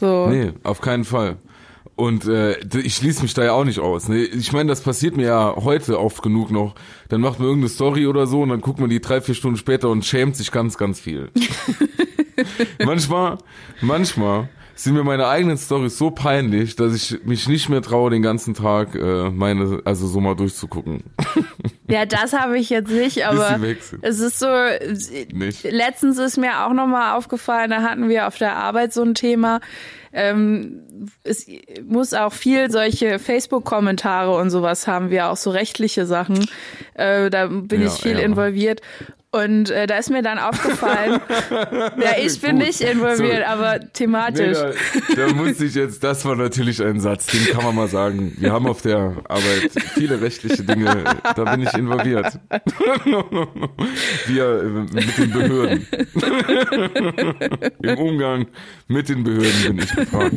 So. Nee, auf keinen Fall. Und äh, ich schließe mich da ja auch nicht aus. Ne? Ich meine, das passiert mir ja heute oft genug noch. Dann macht man irgendeine Story oder so und dann guckt man die drei, vier Stunden später und schämt sich ganz, ganz viel. manchmal, manchmal sind mir meine eigenen Stories so peinlich, dass ich mich nicht mehr traue, den ganzen Tag äh, meine, also so mal durchzugucken. Ja, das habe ich jetzt nicht, aber es ist so, Nicht. letztens ist mir auch nochmal aufgefallen, da hatten wir auf der Arbeit so ein Thema, ähm, es muss auch viel solche Facebook-Kommentare und sowas haben wir, auch so rechtliche Sachen, äh, da bin Ja, ich viel ja. involviert. Und äh, da ist mir dann aufgefallen, ja, ich bin Gut. nicht involviert, So. aber Nee, thematisch. da, da musste ich jetzt, das war natürlich ein Satz, den kann man mal sagen. Wir haben auf der Arbeit viele rechtliche Dinge, da bin ich involviert. Wir äh, mit den Behörden. Im Umgang mit den Behörden bin ich gefragt.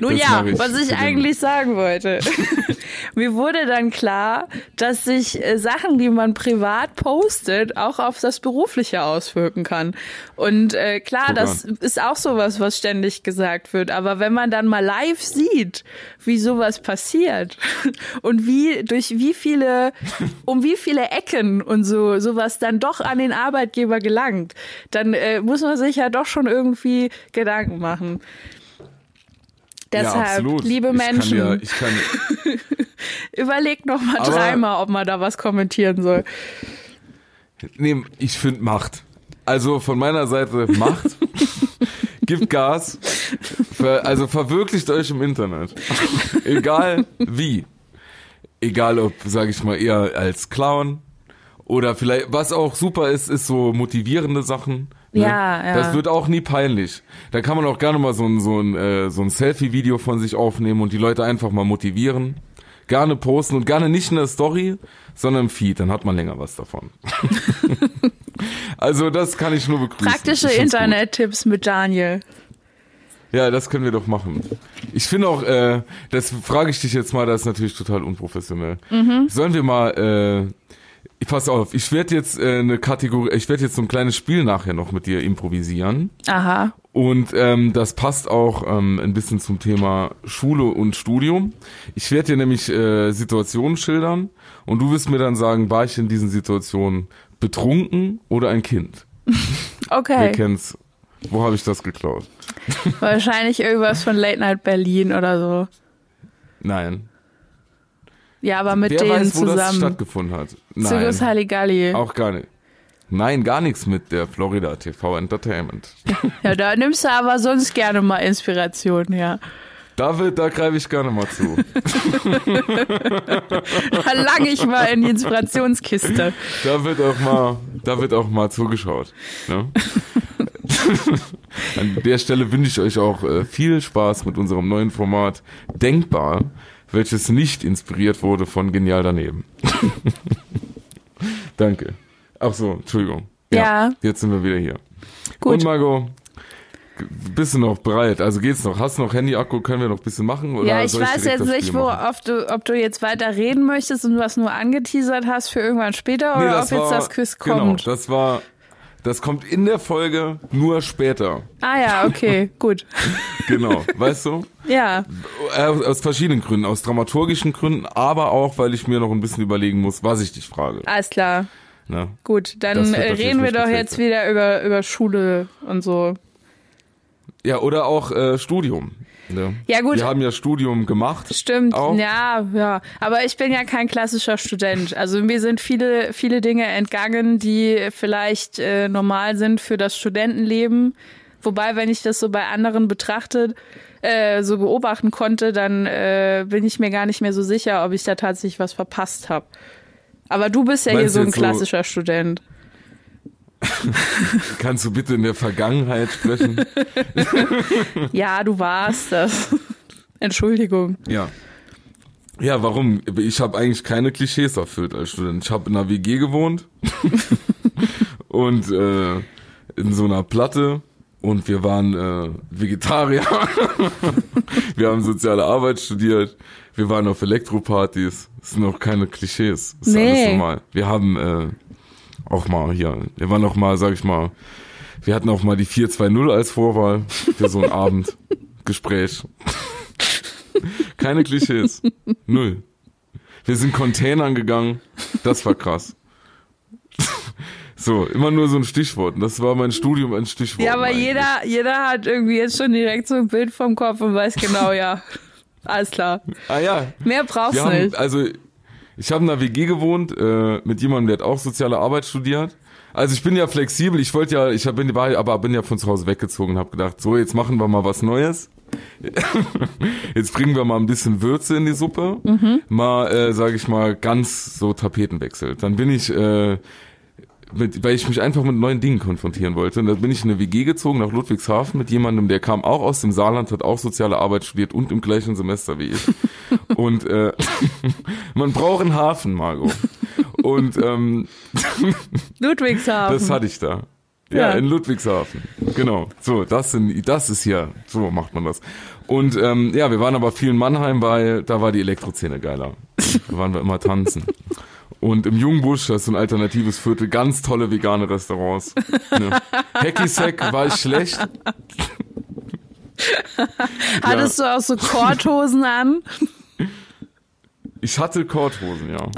Nun Das ja, ich was ich eigentlich sagen wollte. Mir wurde dann klar, dass sich äh, Sachen, die man privat postet, auch auf das Berufliche auswirken kann. Und äh, klar, Guck das ist auch sowas, was ständig gesagt wird. Aber wenn man dann mal live sieht, wie sowas passiert und wie durch wie viele, um wie viele Ecken und so sowas dann doch an den Arbeitgeber gelangt, dann äh, muss man sich ja doch schon irgendwie Gedanken machen. Deshalb, ja, liebe ich Menschen, ja, kann, überlegt noch mal Aber- dreimal, ob man da was kommentieren soll. nee, ich finde Macht. Also von meiner Seite Macht. Gibt Gas. Ver, also verwirklicht euch im Internet. Egal wie. Egal ob, sage ich mal, eher als Clown oder vielleicht, was auch super ist, ist so motivierende Sachen. Ne? Ja, ja. Das wird auch nie peinlich. Da kann man auch gerne mal so ein, so ein, äh, so ein Selfie-Video von sich aufnehmen und die Leute einfach mal motivieren. Gerne posten und gerne nicht in der Story, sondern im Feed, dann hat man länger was davon. also das kann ich nur begrüßen. Praktische. Internettipps mit Daniel. Ja, das können wir doch machen. Ich finde auch, äh, das frage ich dich jetzt mal, das ist natürlich total unprofessionell. Mhm. Sollen wir mal, äh, pass auf, ich werde jetzt äh, eine Kategorie, ich werde jetzt so ein kleines Spiel nachher noch mit dir improvisieren. Aha. Und ähm, das passt auch ähm, ein bisschen zum Thema Schule und Studium. Ich werde dir nämlich äh, Situationen schildern und du wirst mir dann sagen, war ich in diesen Situationen betrunken oder ein Kind? Wer Okay. kennt's? Wo habe ich das geklaut? Wahrscheinlich irgendwas von Late Night Berlin oder so. Nein. Ja, aber mit Wer denen weiß, wo das zusammen. stattgefunden hat? Zirkus Nein, Halligalli. auch gar nicht. Nein, gar nichts mit der Florida TV Entertainment. Ja, da nimmst du aber sonst gerne mal Inspiration, ja. David, da greife ich gerne mal zu. Da lang ich mal in die Inspirationskiste. Da wird auch mal, da wird auch mal zugeschaut. Ne? An der Stelle wünsche ich euch auch äh, viel Spaß mit unserem neuen Format Denkbar, welches nicht inspiriert wurde von Genial daneben. Danke. Ach so, Entschuldigung. Ja. Jetzt sind wir wieder hier. Gut. Und Margot, bist du noch bereit? Also geht's noch? Hast du noch Handy-Akku? Können wir noch ein bisschen machen? Oder Ja, ich soll weiß jetzt nicht, wo, ob, du, ob du jetzt weiter reden möchtest und was nur angeteasert hast für irgendwann später oder ob jetzt das Quiz Genau, kommt. das war, das kommt in der Folge nur später. Ah ja, okay, gut. Genau, weißt du? Ja, Aus verschiedenen Gründen, aus dramaturgischen Gründen, aber auch, weil ich mir noch ein bisschen überlegen muss, was ich dich frage. alles klar. Ne? Gut, dann äh, reden wir doch jetzt wieder über, über Schule und so. Ja, oder auch äh, Studium. Ne? Ja, gut. Wir haben ja Studium gemacht. Stimmt, Auch? ja, ja. Aber ich bin ja kein klassischer Student. Also mir sind viele, viele Dinge entgangen, die vielleicht äh, normal sind für das Studentenleben. Wobei, wenn ich das so bei anderen betrachtet, äh, so beobachten konnte, dann äh, bin ich mir gar nicht mehr so sicher, ob ich da tatsächlich was verpasst habe. Aber du bist ja hier Meinst so du ein jetzt so- klassischer Student. Kannst du bitte in der Vergangenheit sprechen? Ja, du warst das. Entschuldigung. Ja. Ja, warum? Ich habe eigentlich keine Klischees erfüllt als Student. Ich habe in einer WG gewohnt und äh, in so einer Platte und wir waren äh, Vegetarier. wir haben soziale Arbeit studiert. Wir waren auf Elektropartys. Das sind auch keine Klischees. Das ist Nee. alles normal. Wir haben äh, auch mal hier, wir waren auch mal, sag ich mal, wir hatten auch mal die 420 als Vorwahl für so ein Abendgespräch. Keine Klischees. Null. Wir sind Containern gegangen. Das war krass. So, immer nur so ein Stichwort. Und Das war mein Studium ein Stichwort. Ja, aber eigentlich. jeder, jeder hat irgendwie jetzt schon direkt so ein Bild vom Kopf und weiß genau, ja. Alles klar. Ah ja. Mehr brauchst du haben, nicht. also, ich habe in einer WG gewohnt äh, mit jemandem, der hat auch soziale Arbeit studiert. Also ich bin ja flexibel. Ich wollte ja, ich bin, war, aber bin ja von zu Hause weggezogen und habe gedacht, so jetzt machen wir mal was Neues. Jetzt bringen wir mal ein bisschen Würze in die Suppe. Mhm. Mal, äh, sage ich mal, ganz so Tapetenwechsel. Dann bin ich, äh, mit, weil ich mich einfach mit neuen Dingen konfrontieren wollte. Und dann bin ich in eine WG gezogen nach Ludwigshafen mit jemandem, der kam auch aus dem Saarland, hat auch soziale Arbeit studiert und im gleichen Semester wie ich. Und äh, man braucht einen Hafen, Margot. Und ähm, Ludwigshafen. das hatte ich da. Ja, Ja. in Ludwigshafen. Genau. So, das sind, das ist hier, so macht man das. Und ähm, ja, wir waren aber viel in Mannheim, weil da war die Elektroszene geiler. Da waren wir immer tanzen. Und im Jungbusch, das ist so ein alternatives Viertel, ganz tolle vegane Restaurants. Ne. Hacky Sack war ich schlecht. Hattest du auch so Korthosen an? Ich hatte Korthosen, ja.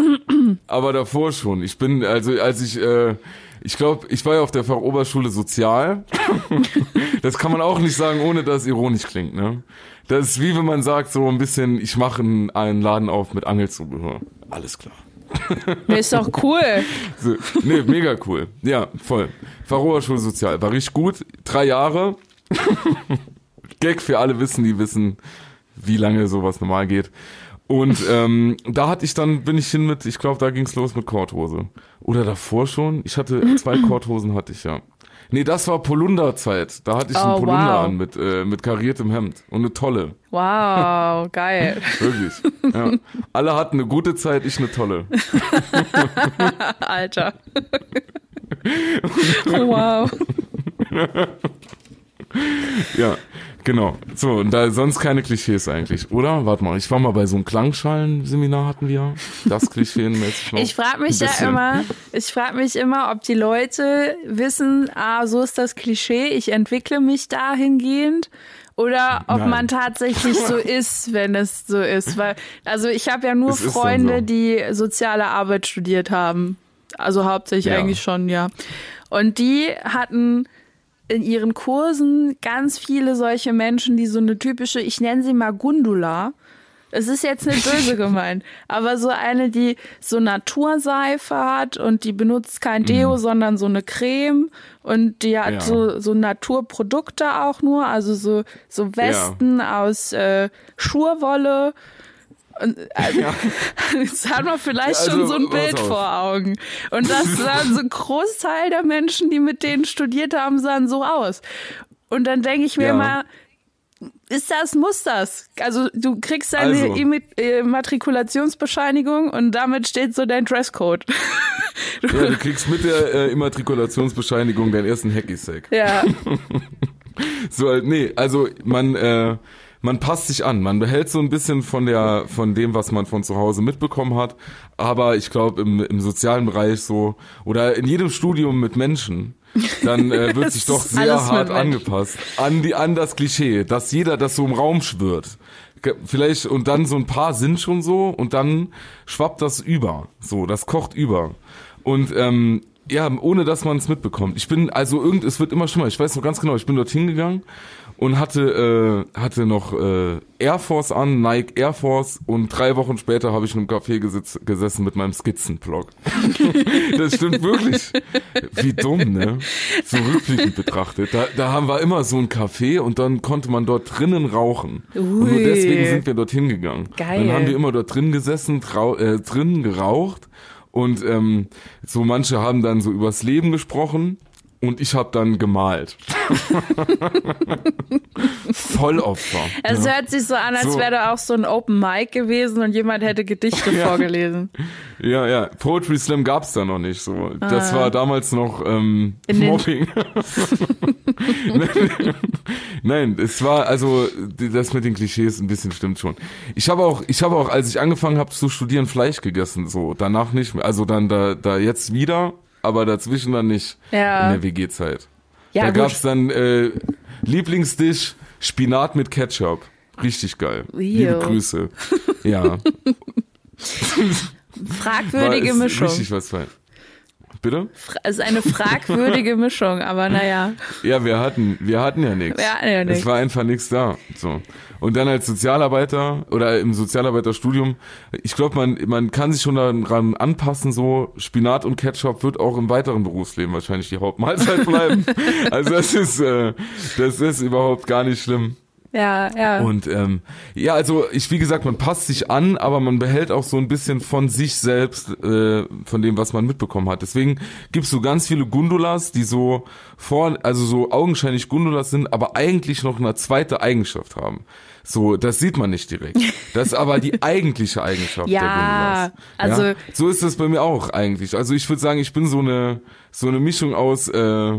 Aber davor schon. Ich bin, also als ich, äh, ich glaube, ich war ja auf der Fachoberschule Sozial. das kann man auch nicht sagen, ohne dass es ironisch klingt, ne? Das ist wie wenn man sagt, so ein bisschen, ich mache einen Laden auf mit Angelzubehör. Alles klar. Ist doch cool. So, nee, mega cool. Ja, voll. Fachoberschule Sozial. War richtig gut. Drei Jahre. Gag für alle wissen, die wissen, wie lange sowas normal geht. Und ähm, da hatte ich dann, bin ich hin mit, ich glaube, da ging's los mit Korthose. Oder davor schon? Ich hatte, zwei Korthosen hatte ich ja. Nee, das war Polunder-Zeit. Da hatte ich Oh, einen Polunder wow. an mit, äh, mit kariertem Hemd. Und eine tolle. Wow, geil. Wirklich. Ja. Alle hatten eine gute Zeit, ich eine tolle. Alter. wow. Ja, genau. So, und da sonst keine Klischees eigentlich, oder? Warte mal, ich war mal bei so einem Klangschalen-Seminar hatten wir. Das noch. Ich frage mich ja immer, ich frage mich immer, ob die Leute wissen, ah, so ist das Klischee, ich entwickle mich dahingehend. Oder ob Nein. man tatsächlich so ist, wenn es so ist. Weil, also ich habe ja nur Es Freunde, so. die soziale Arbeit studiert haben. Also hauptsächlich Ja. eigentlich schon, ja. Und die hatten in ihren Kursen ganz viele solche Menschen, die so eine typische, ich nenne sie mal Gundula. Es ist jetzt nicht böse gemeint, aber so eine, die so Naturseife hat und die benutzt kein Deo, sondern so eine Creme und die hat Mhm. Ja. so, so Naturprodukte auch nur, also so, so Westen aus äh, Schurwolle. Und, äh, Jetzt hat man vielleicht Ja, schon also, so ein Bild auf. vor Augen. Und das waren so ein Großteil der Menschen, die mit denen studiert haben, sahen so aus. Und dann denke ich mir Ja. immer, ist das, muss das? Also du kriegst deine Also. Imi- äh, Immatrikulationsbescheinigung und damit steht so dein Dresscode. Ja, du kriegst mit der äh, Immatrikulationsbescheinigung deinen ersten Hacky-Sack. ja, So, äh, nee, also man, äh, man passt sich an. Man behält so ein bisschen von der, von dem, was man von zu Hause mitbekommen hat. Aber ich glaube, im, im sozialen Bereich so, oder in jedem Studium mit Menschen, dann äh, wird sich doch sehr hart angepasst. An die, an das Klischee, dass jeder das so im Raum schwirrt. Vielleicht, und dann so ein paar sind schon so, und dann schwappt das über. So, das kocht über. Und, ähm, ja, ohne dass man es mitbekommt. Ich bin, also irgend, es wird immer schlimmer. Ich weiß noch ganz genau, ich bin dorthin gegangen und hatte, äh, hatte noch äh, Air Force an, Nike Air Force und drei Wochen später habe ich in einem Café gesitz, gesessen mit meinem Skizzenblock. das stimmt wirklich. Wie dumm, ne? So rückblickend betrachtet. Da, da haben wir immer so ein Café und dann konnte man dort drinnen rauchen. Und nur Ui. deswegen sind wir dorthin gegangen. Geil. Dann haben wir immer dort drin gesessen, äh, drin geraucht und ähm, so manche haben dann so übers Leben gesprochen und ich habe dann gemalt. Vollopfer. Es ja. hört sich so an, als so. wäre da auch so ein Open Mic gewesen und jemand hätte Gedichte ja. vorgelesen. Ja, ja. Poetry Slam gab's da noch nicht. So, ah. das war damals noch ähm, Mobbing. Nein, es war also das mit den Klischees ein bisschen stimmt schon. Ich habe auch, ich habe auch, als ich angefangen habe zu studieren, Fleisch gegessen. So danach nicht mehr. Also dann da, da jetzt wieder aber dazwischen dann nicht ja. in der WG-Zeit. Ja, da gut. gab's dann äh, Lieblingsdish Spinat mit Ketchup. Richtig geil. Ew. Liebe Grüße. Ja. Fragwürdige Mischung. Richtig was fein. Bitte? Es ist eine fragwürdige Mischung, aber naja. Ja, wir hatten, wir hatten ja nichts. Wir hatten ja nichts. Es war einfach nichts da. So. Und dann als Sozialarbeiter oder im Sozialarbeiterstudium, ich glaube, man, man kann sich schon daran anpassen, so Spinat und Ketchup wird auch im weiteren Berufsleben wahrscheinlich die Hauptmahlzeit bleiben. also das ist, äh, das ist überhaupt gar nicht schlimm. Ja, ja. Und ähm, ja, also ich, wie gesagt, man passt sich an, aber man behält auch so ein bisschen von sich selbst, äh, von dem, was man mitbekommen hat. Deswegen gibt's so ganz viele Gundulas, die so vor, also so augenscheinlich Gundulas sind, aber eigentlich noch eine zweite Eigenschaft haben. So, das sieht man nicht direkt. Das ist aber die eigentliche Eigenschaft ja, der Gundulas. Also ja, so ist das bei mir auch eigentlich. Also ich würde sagen, ich bin so eine so eine Mischung aus äh,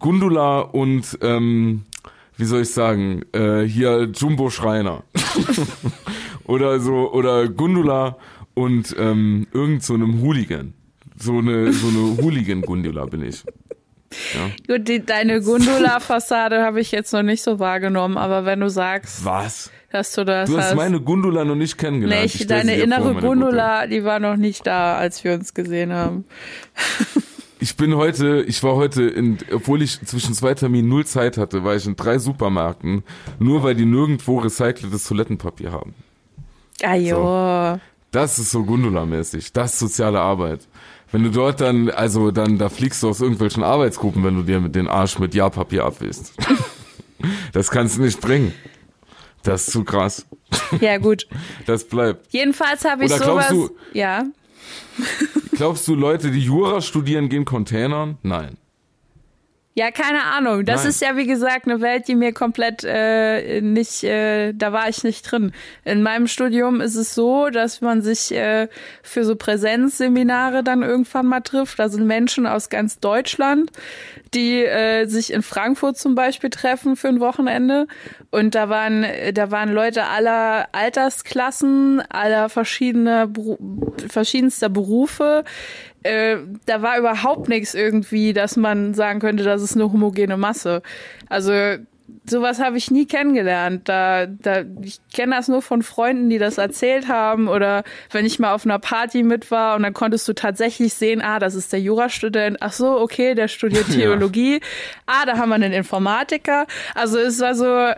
Gundula und ähm, wie soll ich sagen, äh, hier Jumbo Schreiner. oder so, oder Gundula und ähm, irgend so einem Hooligan. So eine, so eine Hooligan-Gundula bin ich. Ja. Gut, die, deine Gundula-Fassade habe ich jetzt noch nicht so wahrgenommen, aber wenn du sagst. Was? Dass du das Du hast, hast meine Gundula noch nicht kennengelernt. Nicht, deine innere Gundula, die war noch nicht da, als wir uns gesehen haben. Ich bin heute, ich war heute in, obwohl ich zwischen zwei Terminen null Zeit hatte, war ich in drei Supermärkten, nur weil die nirgendwo recyceltes Toilettenpapier haben. Ajo. So. Das ist so Gundula-mäßig. Das ist soziale Arbeit. Wenn du dort dann, also dann, da fliegst du aus irgendwelchen Arbeitsgruppen, wenn du dir mit den Arsch mit Ja-Papier abwählst. das kannst du nicht bringen. Das ist zu krass. Ja, gut. Das bleibt. Jedenfalls habe ich Oder sowas. Du, ja. Glaubst du, Leute, die Jura studieren, gehen Containern? Nein. Ja, keine Ahnung. Das Nein. ist ja wie gesagt eine Welt, die mir komplett äh, nicht, äh, da war ich nicht drin. In meinem Studium ist es so, dass man sich äh, für so Präsenzseminare dann irgendwann mal trifft. Da sind Menschen aus ganz Deutschland, die äh, sich in Frankfurt zum Beispiel treffen für ein Wochenende. Und da waren, da waren Leute aller Altersklassen, aller verschiedener, verschiedenster Berufe äh, da war überhaupt nichts irgendwie, dass man sagen könnte, das ist eine homogene Masse. Also sowas habe ich nie kennengelernt. Da, da, ich kenne das nur von Freunden, die das erzählt haben oder wenn ich mal auf einer Party mit war und dann konntest du tatsächlich sehen, ah, das ist der Jurastudent. Ach so, okay, der studiert Theologie. Ja. Ah, da haben wir einen Informatiker. Also es war so,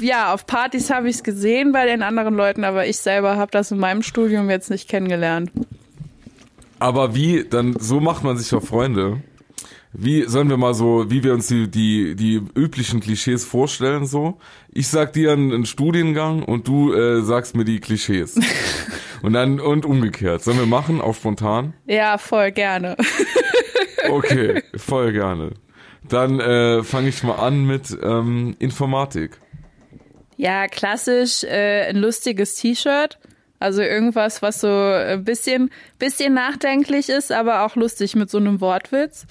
ja, auf Partys habe ich es gesehen bei den anderen Leuten, aber ich selber habe das in meinem Studium jetzt nicht kennengelernt. Aber wie, dann, so macht man sich doch Freunde. Wie, sollen wir mal so, wie wir uns die, die, die üblichen Klischees vorstellen, so? Ich sag dir einen, einen Studiengang und du äh, sagst mir die Klischees. und dann, und umgekehrt. Sollen wir machen, auch spontan? Ja, voll gerne. okay, voll gerne. Dann äh, fange ich mal an mit ähm, Informatik. Ja, klassisch äh, ein lustiges T-Shirt also irgendwas, was so ein bisschen, bisschen nachdenklich ist, aber auch lustig mit so einem Wortwitz.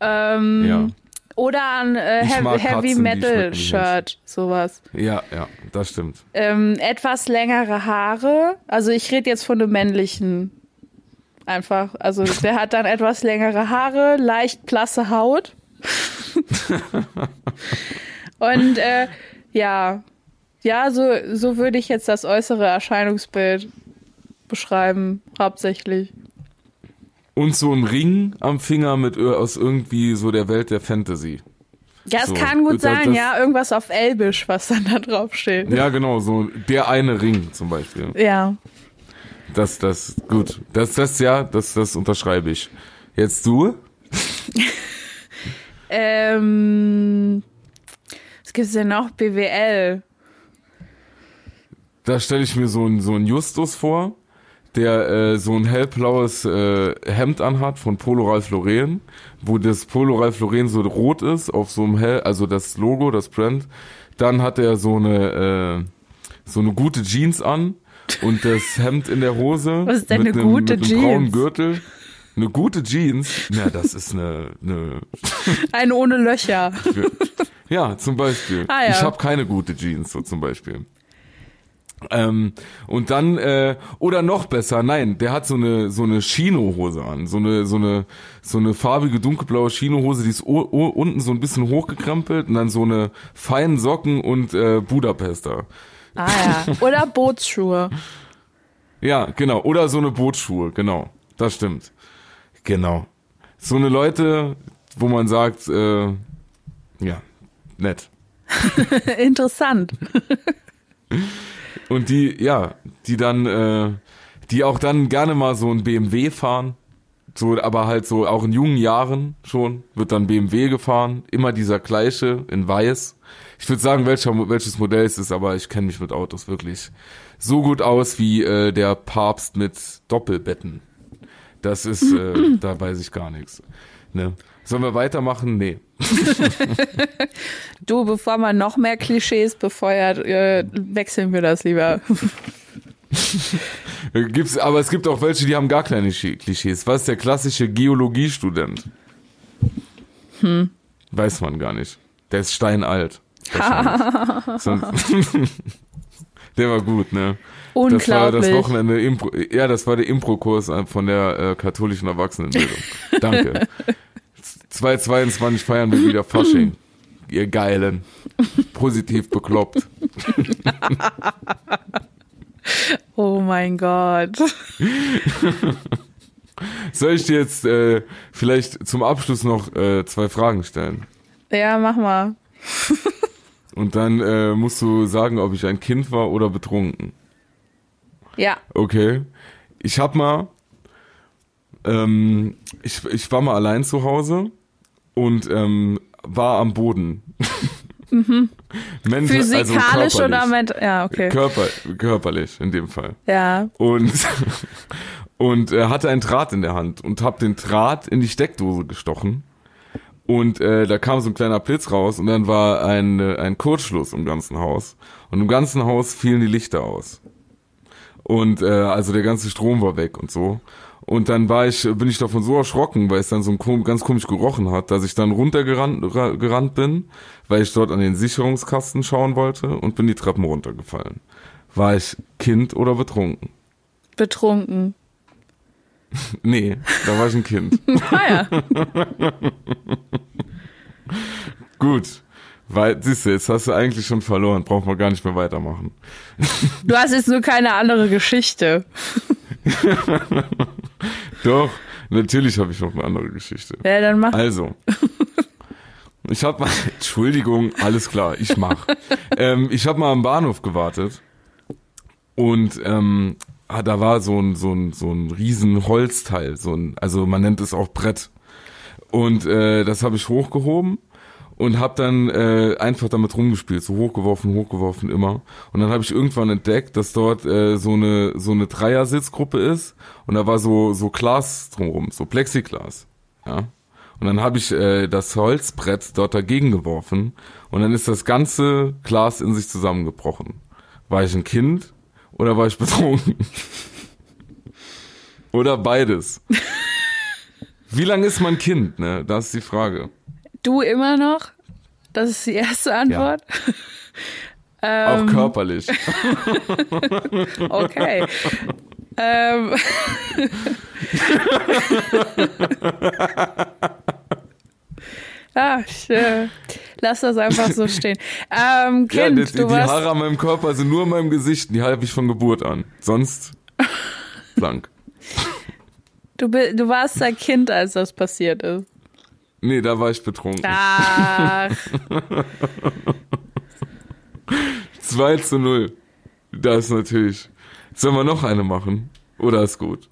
Ähm, ja. Oder ein äh, Heavy, Heavy Metal Shirt, sowas. Ja, ja, das stimmt. Ähm, etwas längere Haare. Also ich rede jetzt von einem männlichen. Einfach. Also der hat dann etwas längere Haare, leicht blasse Haut. Und äh, ja, ja, so, so würde ich jetzt das äußere Erscheinungsbild beschreiben, hauptsächlich. Und so ein Ring am Finger mit aus irgendwie so der Welt der Fantasy. Ja, es so, kann gut sein, ja, irgendwas auf Elbisch, was dann da drauf steht. Ja, genau, so der eine Ring zum Beispiel. Ja. Das, das, gut. Das, das, ja, das, das unterschreibe ich. Jetzt du? ähm, was gibt's denn noch? BWL. Da stelle ich mir so einen so einen Justus vor, der äh, so ein hellblaues äh, Hemd anhat von Polo Ralph Lauren, wo das Polo Ralph Lauren so rot ist, auf so einem hell, also das Logo, das Brand. Dann hat er so eine, äh, so eine gute Jeans an und das Hemd in der Hose. Was ist denn mit eine einem, gute mit einem braunen Jeans? Gürtel. Eine gute Jeans, ja, das ist eine, eine Ein ohne Löcher. ja, zum Beispiel. Ah, ja. Ich habe keine gute Jeans, so zum Beispiel. Ähm, und dann, äh, oder noch besser, nein, der hat so eine so eine Chino-Hose an, so eine so eine so eine farbige dunkelblaue Chino-Hose, die ist unten so ein bisschen hochgekrempelt und dann so eine feinen Socken und äh, Budapester. Ah ja. Oder Bootsschuhe. Ja, genau. Oder so eine Bootsschuhe, genau. Das stimmt. Genau. So eine Leute, wo man sagt, äh, ja, nett. Interessant. Und die, ja, die dann, äh, die auch dann gerne mal so ein BMW fahren. So, aber halt so auch in jungen Jahren schon wird dann BMW gefahren. Immer dieser gleiche in weiß. Ich würde sagen, welcher, welches Modell es ist, aber ich kenne mich mit Autos wirklich so gut aus wie äh, der Papst mit Doppelbetten. Das ist, äh, da weiß ich gar nichts. Ne? Sollen wir weitermachen? Nee. Du, bevor man noch mehr Klischees befeuert, äh, wechseln wir das lieber. Gibt's, aber es gibt auch welche, die haben gar keine Klischees. Was ist der klassische Geologiestudent? Hm. Weiß man gar nicht. Der ist steinalt. der war gut, ne? Das war das Unglaublich. Wochenende Impro. Ja, das war der Impro-Kurs von der äh, katholischen Erwachsenenbildung. Danke. 2022 feiern wir wieder Fasching. Ihr Geilen. Positiv bekloppt. Oh mein Gott. Soll ich dir jetzt äh, vielleicht zum Abschluss noch äh, zwei Fragen stellen? Ja, mach mal. Und dann äh, musst du sagen, ob ich ein Kind war oder betrunken. Ja. Okay. Ich hab mal, ähm, ich, ich war mal allein zu Hause und ähm, war am Boden. Mental, also Physikalisch körperlich. oder ment Ja, okay. Körper, körperlich in dem Fall. Ja. Und, und äh, hatte einen Draht in der Hand und hab den Draht in die Steckdose gestochen. Und äh, da kam so ein kleiner Blitz raus und dann war ein, äh, ein Kurzschluss im ganzen Haus. Und im ganzen Haus fielen die Lichter aus. Und äh, also der ganze Strom war weg und so. Und dann war ich, bin ich davon so erschrocken, weil es dann so ein ganz komisch gerochen hat, dass ich dann runtergerannt ra- gerannt bin, weil ich dort an den Sicherungskasten schauen wollte und bin die Treppen runtergefallen. War ich Kind oder betrunken? Betrunken. Nee, da war ich ein Kind. Ah ja. Gut. Weil, siehst du, jetzt hast du eigentlich schon verloren. Brauchen wir gar nicht mehr weitermachen. Du hast jetzt nur keine andere Geschichte. Doch, natürlich habe ich noch eine andere Geschichte. Ja, dann mach. Also. Ich habe mal, Entschuldigung, alles klar, ich mach. ähm, ich habe mal am Bahnhof gewartet und ähm, ah, da war so ein so ein so ein riesen Holzteil, so ein, also man nennt es auch Brett. Und äh, das habe ich hochgehoben und habe dann äh, einfach damit rumgespielt, so hochgeworfen, hochgeworfen immer. Und dann habe ich irgendwann entdeckt, dass dort äh, so eine so eine Dreiersitzgruppe ist und da war so so Glas drumherum, so Plexiglas. Ja. Und dann habe ich äh, das Holzbrett dort dagegen geworfen und dann ist das ganze Glas in sich zusammengebrochen. War ich ein Kind oder war ich betrunken? oder beides? Wie lange ist man Kind, ne? Das ist die Frage. Du immer noch? Das ist die erste Antwort. Auch Ähm, körperlich. Okay. ähm. ah, ich, äh, lass das einfach so stehen. Ähm, ja, kind, die, die du warst, Haare an meinem Körper sind nur an meinem Gesicht, die habe ich von Geburt an. Sonst blank. du, du warst ein Kind, als das passiert ist. Nee, da war ich betrunken. Ach, 2 zu 0. Das ist natürlich. Sollen wir noch eine machen? Oder ist gut?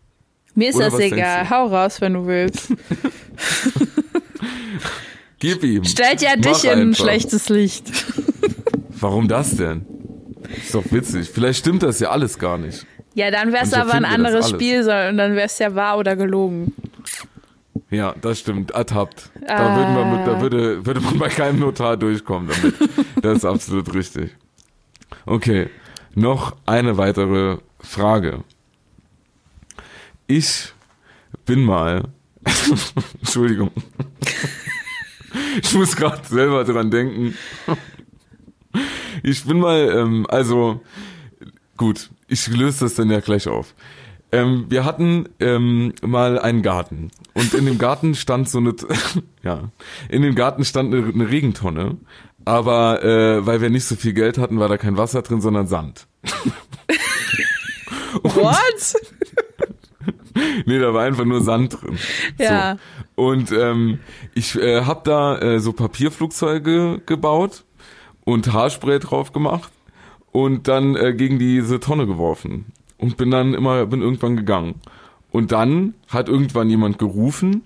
mir ist Oder das egal. Hau raus, wenn du willst. Gib ihm. Stellt ja Mach dich in ein schlechtes Licht. Warum das denn? Ist doch witzig. Vielleicht stimmt das ja alles gar nicht. Ja, dann wäre es aber ein anderes Spiel, sondern dann wäre es ja wahr oder gelogen. Ja, das stimmt. Ertappt. Da, ah. würden wir mit, da würde, würde man bei keinem Notar durchkommen damit. das ist absolut richtig. Okay, noch eine weitere Frage. Ich bin mal. Entschuldigung. ich muss gerade selber dran denken. Ich bin mal, ähm, also gut, ich löse das dann ja gleich auf. Ähm, wir hatten ähm, mal einen Garten und in dem Garten stand so eine, ja, in dem Garten stand eine, eine Regentonne, aber äh, weil wir nicht so viel Geld hatten, war da kein Wasser drin, sondern Sand. What? nee, da war einfach nur Sand drin. Ja. So. Und ähm, ich äh, habe da äh, so Papierflugzeuge gebaut und Haarspray drauf gemacht und dann äh, gegen diese Tonne geworfen und bin dann immer bin irgendwann gegangen. Und dann hat irgendwann jemand gerufen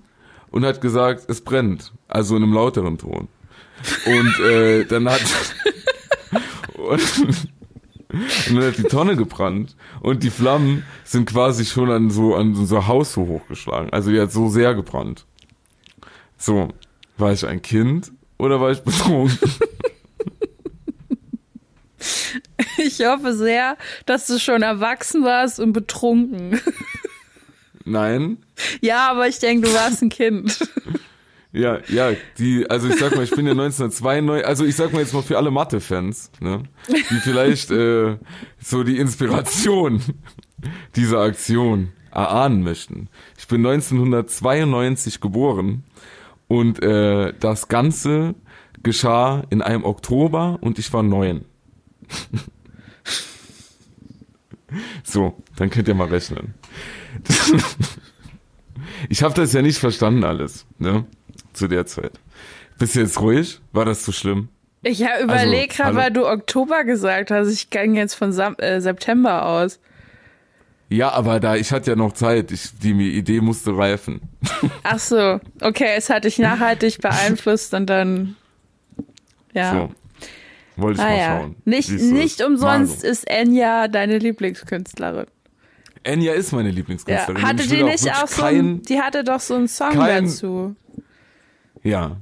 und hat gesagt, es brennt, also in einem lauteren Ton. Und äh, dann hat und, und dann hat die Tonne gebrannt und die Flammen sind quasi schon an so an unser Haus so hochgeschlagen. Also die hat so sehr gebrannt. So, war ich ein Kind oder war ich betrunken? Ich hoffe sehr, dass du schon erwachsen warst und betrunken. Nein. Ja, aber ich denke, du warst ein Kind. Ja, ja, die, also ich sag mal, ich bin ja 1992, also ich sag mal jetzt mal für alle Mathe-Fans, ne, die vielleicht äh, so die Inspiration dieser Aktion erahnen möchten. Ich bin 1992 geboren und äh, das Ganze geschah in einem Oktober und ich war neun. So, dann könnt ihr mal rechnen. ich habe das ja nicht verstanden alles, ne? Zu der Zeit. Bist du jetzt ruhig? War das zu schlimm? Ich habe überlegt also, gerade, weil du Oktober gesagt hast. Ich ging jetzt von Sam äh, September aus. Ja, aber da ich hatte ja noch Zeit. Ich, die Idee musste reifen. Ach so, okay, es hat dich nachhaltig beeinflusst und dann ja. So. Wollte ich ah, mal ja. schauen. Nicht, nicht umsonst ist Enya deine Lieblingskünstlerin. Enya ist meine Lieblingskünstlerin. Ja. Hatte die nicht auch so ein, die hatte doch so einen Song kein, dazu. Ja.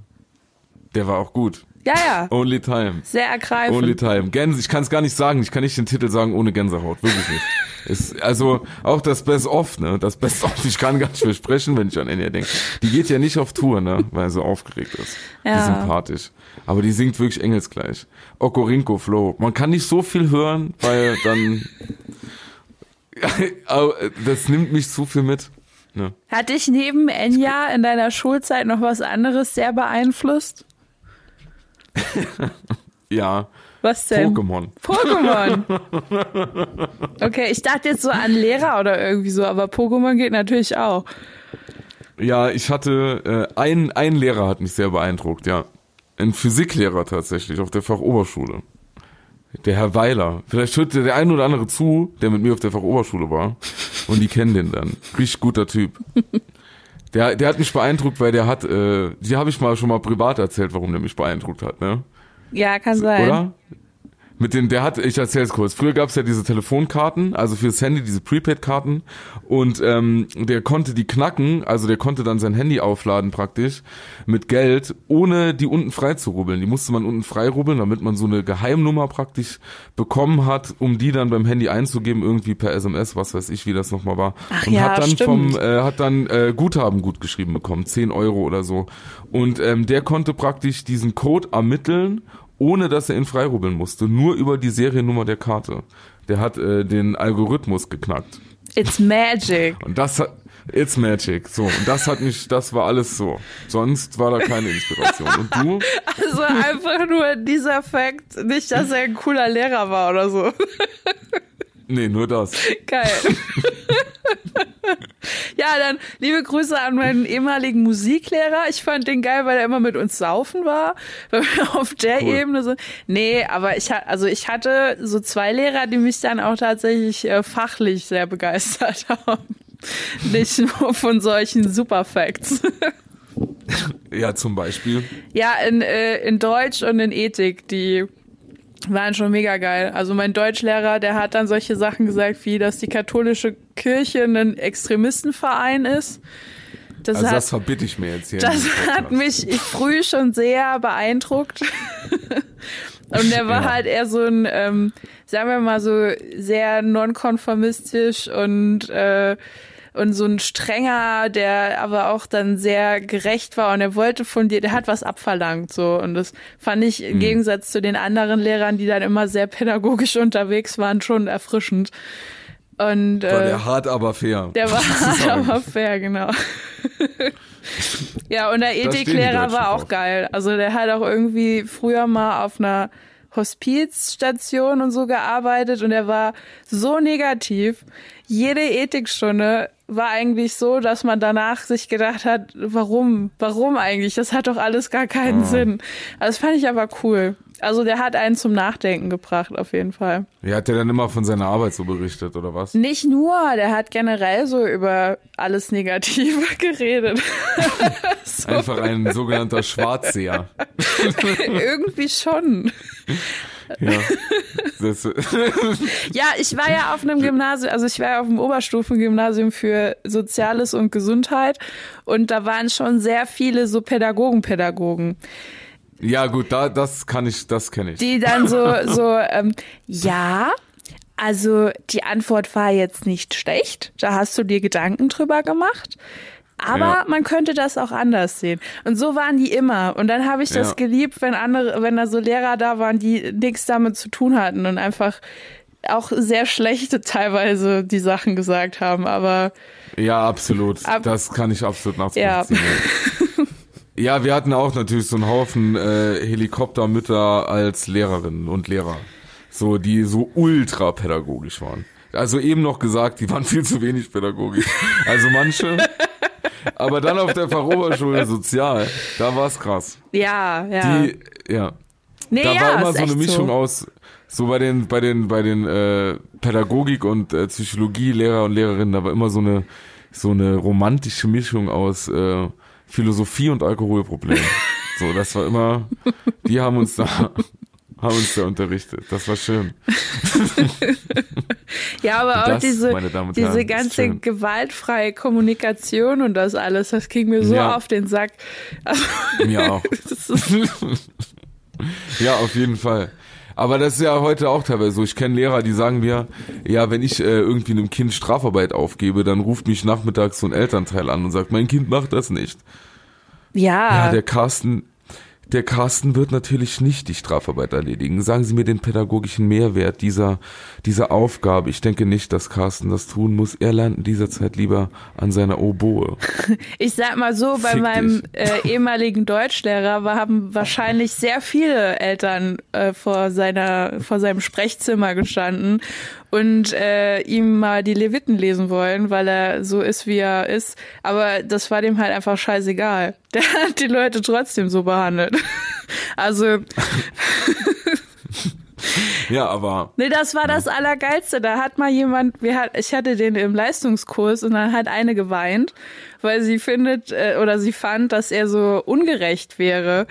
Der war auch gut. Ja, ja. Only Time. Sehr ergreifend. Only Time. Gänse, ich kann es gar nicht sagen. Ich kann nicht den Titel sagen ohne Gänsehaut. Wirklich nicht. Ist, also auch das Best of, ne? Das Best of, ich kann gar nicht mehr sprechen, wenn ich an Enya denke. Die geht ja nicht auf Tour, ne? Weil sie so aufgeregt ist. Ja. Die ist sympathisch. Aber die singt wirklich engelsgleich. Okorinko Flow. Man kann nicht so viel hören, weil dann das nimmt mich zu viel mit. Ne? Hat dich neben Enya in deiner Schulzeit noch was anderes sehr beeinflusst? ja. Was denn? Pokémon. Pokémon. Okay, ich dachte jetzt so an Lehrer oder irgendwie so, aber Pokémon geht natürlich auch. Ja, ich hatte äh, ein, ein Lehrer hat mich sehr beeindruckt, ja. Ein Physiklehrer tatsächlich auf der Fachoberschule. Der Herr Weiler. Vielleicht hört der ein oder andere zu, der mit mir auf der Fachoberschule war. Und die kennen den dann. Richtig guter Typ. Der, der hat mich beeindruckt, weil der hat, äh, die habe ich mal schon mal privat erzählt, warum der mich beeindruckt hat, ne? Ja, kann sein. Oder? Mit den, der hat, ich erzähl's kurz. Früher gab's ja diese Telefonkarten, also fürs Handy diese Prepaid-Karten und ähm, der konnte die knacken, also der konnte dann sein Handy aufladen praktisch mit Geld, ohne die unten frei zu rubbeln. Die musste man unten frei rubbeln, damit man so eine Geheimnummer praktisch bekommen hat, um die dann beim Handy einzugeben, irgendwie per SMS, was weiß ich, wie das nochmal war. Ach und ja, hat dann stimmt. vom, äh, hat dann äh, Guthaben gut geschrieben bekommen, 10 Euro oder so. Und ähm, der konnte praktisch diesen Code ermitteln ohne dass er ihn freirubbeln musste, nur über die Seriennummer der Karte. Der hat äh, den Algorithmus geknackt. It's magic. Und das hat It's magic. So, und das hat mich, das war alles so. Sonst war da keine Inspiration. Und du? Also einfach nur dieser Fakt, nicht, dass er ein cooler Lehrer war oder so. Nee, nur das. Geil. ja, dann liebe Grüße an meinen ehemaligen Musiklehrer. Ich fand den geil, weil er immer mit uns saufen war. Weil wir auf der cool. Ebene so. Nee, aber ich hatte, also ich hatte so zwei Lehrer, die mich dann auch tatsächlich äh, fachlich sehr begeistert haben. Nicht nur von solchen Superfacts. ja, zum Beispiel. Ja, in, äh, in Deutsch und in Ethik, die waren schon mega geil. Also mein Deutschlehrer, der hat dann solche Sachen gesagt, wie dass die katholische Kirche ein Extremistenverein ist. Das also hat, das verbitte ich mir jetzt hier. Das hat mich früh schon sehr beeindruckt. Und der war ja. halt eher so ein, ähm, sagen wir mal so, sehr nonkonformistisch und äh, und so ein strenger, der aber auch dann sehr gerecht war und er wollte von dir, der hat was abverlangt so und das fand ich im mhm. Gegensatz zu den anderen Lehrern, die dann immer sehr pädagogisch unterwegs waren, schon erfrischend. Und, war äh, der hart, aber fair. Der war hart, aber fair, genau. ja, und der Ethiklehrer war auch geil. Also der hat auch irgendwie früher mal auf einer Hospizstation und so gearbeitet und er war so negativ. Jede Ethikstunde war eigentlich so, dass man danach sich gedacht hat, warum, warum eigentlich? Das hat doch alles gar keinen oh. Sinn. Also das fand ich aber cool. Also der hat einen zum Nachdenken gebracht, auf jeden Fall. Ja, hat der dann immer von seiner Arbeit so berichtet, oder was? Nicht nur, der hat generell so über alles Negative geredet. so. Einfach ein sogenannter Schwarzseher. Irgendwie schon. Ja. ja, ich war ja auf einem Gymnasium, also ich war ja auf dem Oberstufengymnasium für Soziales und Gesundheit und da waren schon sehr viele so Pädagogen, Pädagogen. Ja, gut, da, das kann ich, das kenne ich. Die dann so, so, ähm, ja, also die Antwort war jetzt nicht schlecht. Da hast du dir Gedanken drüber gemacht. Aber ja. man könnte das auch anders sehen. Und so waren die immer. Und dann habe ich das ja. geliebt, wenn andere, wenn da so Lehrer da waren, die nichts damit zu tun hatten und einfach auch sehr schlechte teilweise die Sachen gesagt haben. Aber ja, absolut. Ab, das kann ich absolut nachvollziehen. Ja. Ja, wir hatten auch natürlich so einen Haufen äh, Helikoptermütter als Lehrerinnen und Lehrer. So, die so ultra pädagogisch waren. Also eben noch gesagt, die waren viel zu wenig pädagogisch. Also manche. aber dann auf der Fachoberschule Sozial, da war's krass. Ja, ja. Die, ja. Nee, da ja, war immer so eine so. Mischung aus, so bei den, bei den, bei den äh, Pädagogik und äh, Psychologie Lehrer und Lehrerinnen, da war immer so eine, so eine romantische Mischung aus äh, Philosophie und Alkoholproblem. So, das war immer, die haben uns da, haben uns da unterrichtet. Das war schön. ja, aber das, auch diese, diese Herren, ganze gewaltfreie Kommunikation und das alles, das ging mir so ja. auf den Sack. Also, mir auch. ja, auf jeden Fall. Aber das ist ja heute auch teilweise so. Ich kenne Lehrer, die sagen mir, ja, wenn ich äh, irgendwie einem Kind Strafarbeit aufgebe, dann ruft mich nachmittags so ein Elternteil an und sagt, mein Kind macht das nicht. Ja. Ja, der Carsten, der Carsten wird natürlich nicht die Strafarbeit erledigen. Sagen Sie mir den pädagogischen Mehrwert dieser, dieser Aufgabe. Ich denke nicht, dass Carsten das tun muss. Er lernt in dieser Zeit lieber an seiner Oboe. Ich sag mal so, bei Fick meinem äh, ehemaligen Deutschlehrer haben wahrscheinlich sehr viele Eltern äh, vor seiner, vor seinem Sprechzimmer gestanden und äh, ihm mal die Leviten lesen wollen, weil er so ist, wie er ist. Aber das war dem halt einfach scheißegal. Der hat die Leute trotzdem so behandelt. also. Ja, aber. Nee, das war das Allergeilste. Da hat mal jemand, wir hat, ich hatte den im Leistungskurs und dann hat eine geweint, weil sie findet äh, oder sie fand, dass er so ungerecht wäre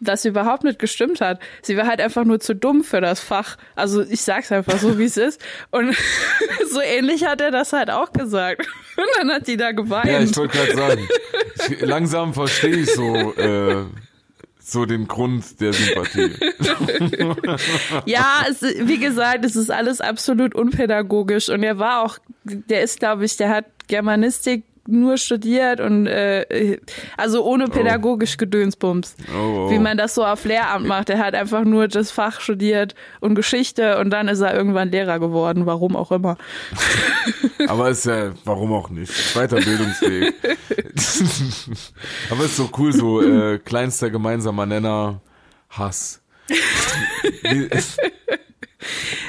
das überhaupt nicht gestimmt hat. Sie war halt einfach nur zu dumm für das Fach. Also ich sag's einfach so, wie es ist. Und so ähnlich hat er das halt auch gesagt. Und dann hat die da geweint. Ja, ich wollte gerade sagen, ich, langsam verstehe ich so, äh, so den Grund der Sympathie. ja, es, wie gesagt, es ist alles absolut unpädagogisch. Und er war auch, der ist, glaube ich, der hat Germanistik nur studiert und äh, also ohne oh. pädagogisch oh. Gedönsbums. Oh, oh. Wie man das so auf Lehramt macht. Er hat einfach nur das Fach studiert und Geschichte und dann ist er irgendwann Lehrer geworden, warum auch immer. Aber ist ja, warum auch nicht? Weiter Bildungsweg. Aber ist so cool, so äh, kleinster gemeinsamer Nenner, Hass.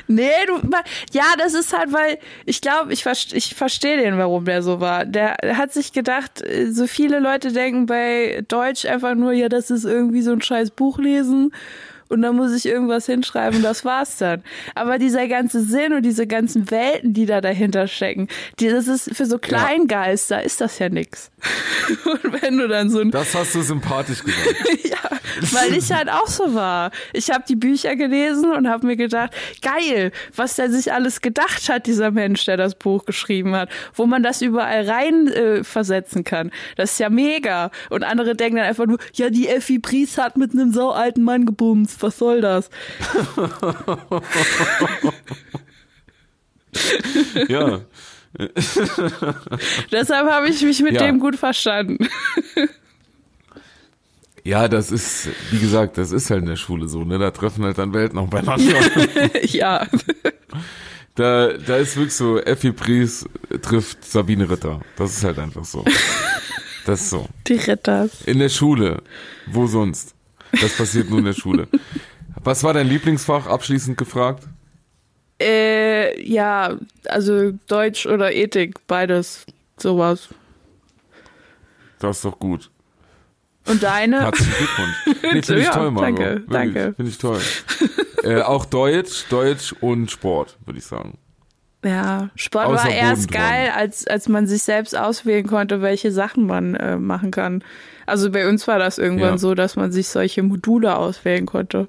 Nee, du, ja, das ist halt, weil ich glaube, ich, ich verstehe den, warum der so war. Der hat sich gedacht, äh, so viele Leute denken bei Deutsch einfach nur, ja, das ist irgendwie so ein scheiß Buch lesen und dann muss ich irgendwas hinschreiben und das war's dann. Aber dieser ganze Sinn und diese ganzen Welten, die da dahinter stecken, die, das ist für so Kleingeister ist das ja nix. Und wenn du dann so ein Das hast du sympathisch gesagt. ja. Weil ich halt auch so war. Ich habe die Bücher gelesen und habe mir gedacht, geil, was der sich alles gedacht hat, dieser Mensch, der das Buch geschrieben hat, wo man das überall rein äh, versetzen kann. Das ist ja mega. Und andere denken dann einfach nur, ja, die Effi Pries hat mit einem so alten Mann gebumst. Was soll das? ja. Deshalb habe ich mich mit Ja. dem gut verstanden. Ja, das ist, wie gesagt, das ist halt in der Schule so, ne? Da treffen halt dann Welten aufeinander. ja. da, da ist wirklich so, Effi Pries trifft Sabine Ritter. Das ist halt einfach so. Das ist so. Die Ritters. In der Schule. Wo sonst? Das passiert nur in der Schule. Was war dein Lieblingsfach, abschließend gefragt? Äh, ja, also Deutsch oder Ethik, beides. Sowas. Das ist doch gut. Und deine? Herzlichen Glückwunsch. Nee, finde ich Ja, toll, Margot. danke, Wirklich, danke. Finde ich toll. äh, auch Deutsch, Deutsch und Sport, würde ich sagen. Ja, Sport Außer war erst geil, als, als man sich selbst auswählen konnte, welche Sachen man äh, machen kann. Also bei uns war das irgendwann Ja. so, dass man sich solche Module auswählen konnte.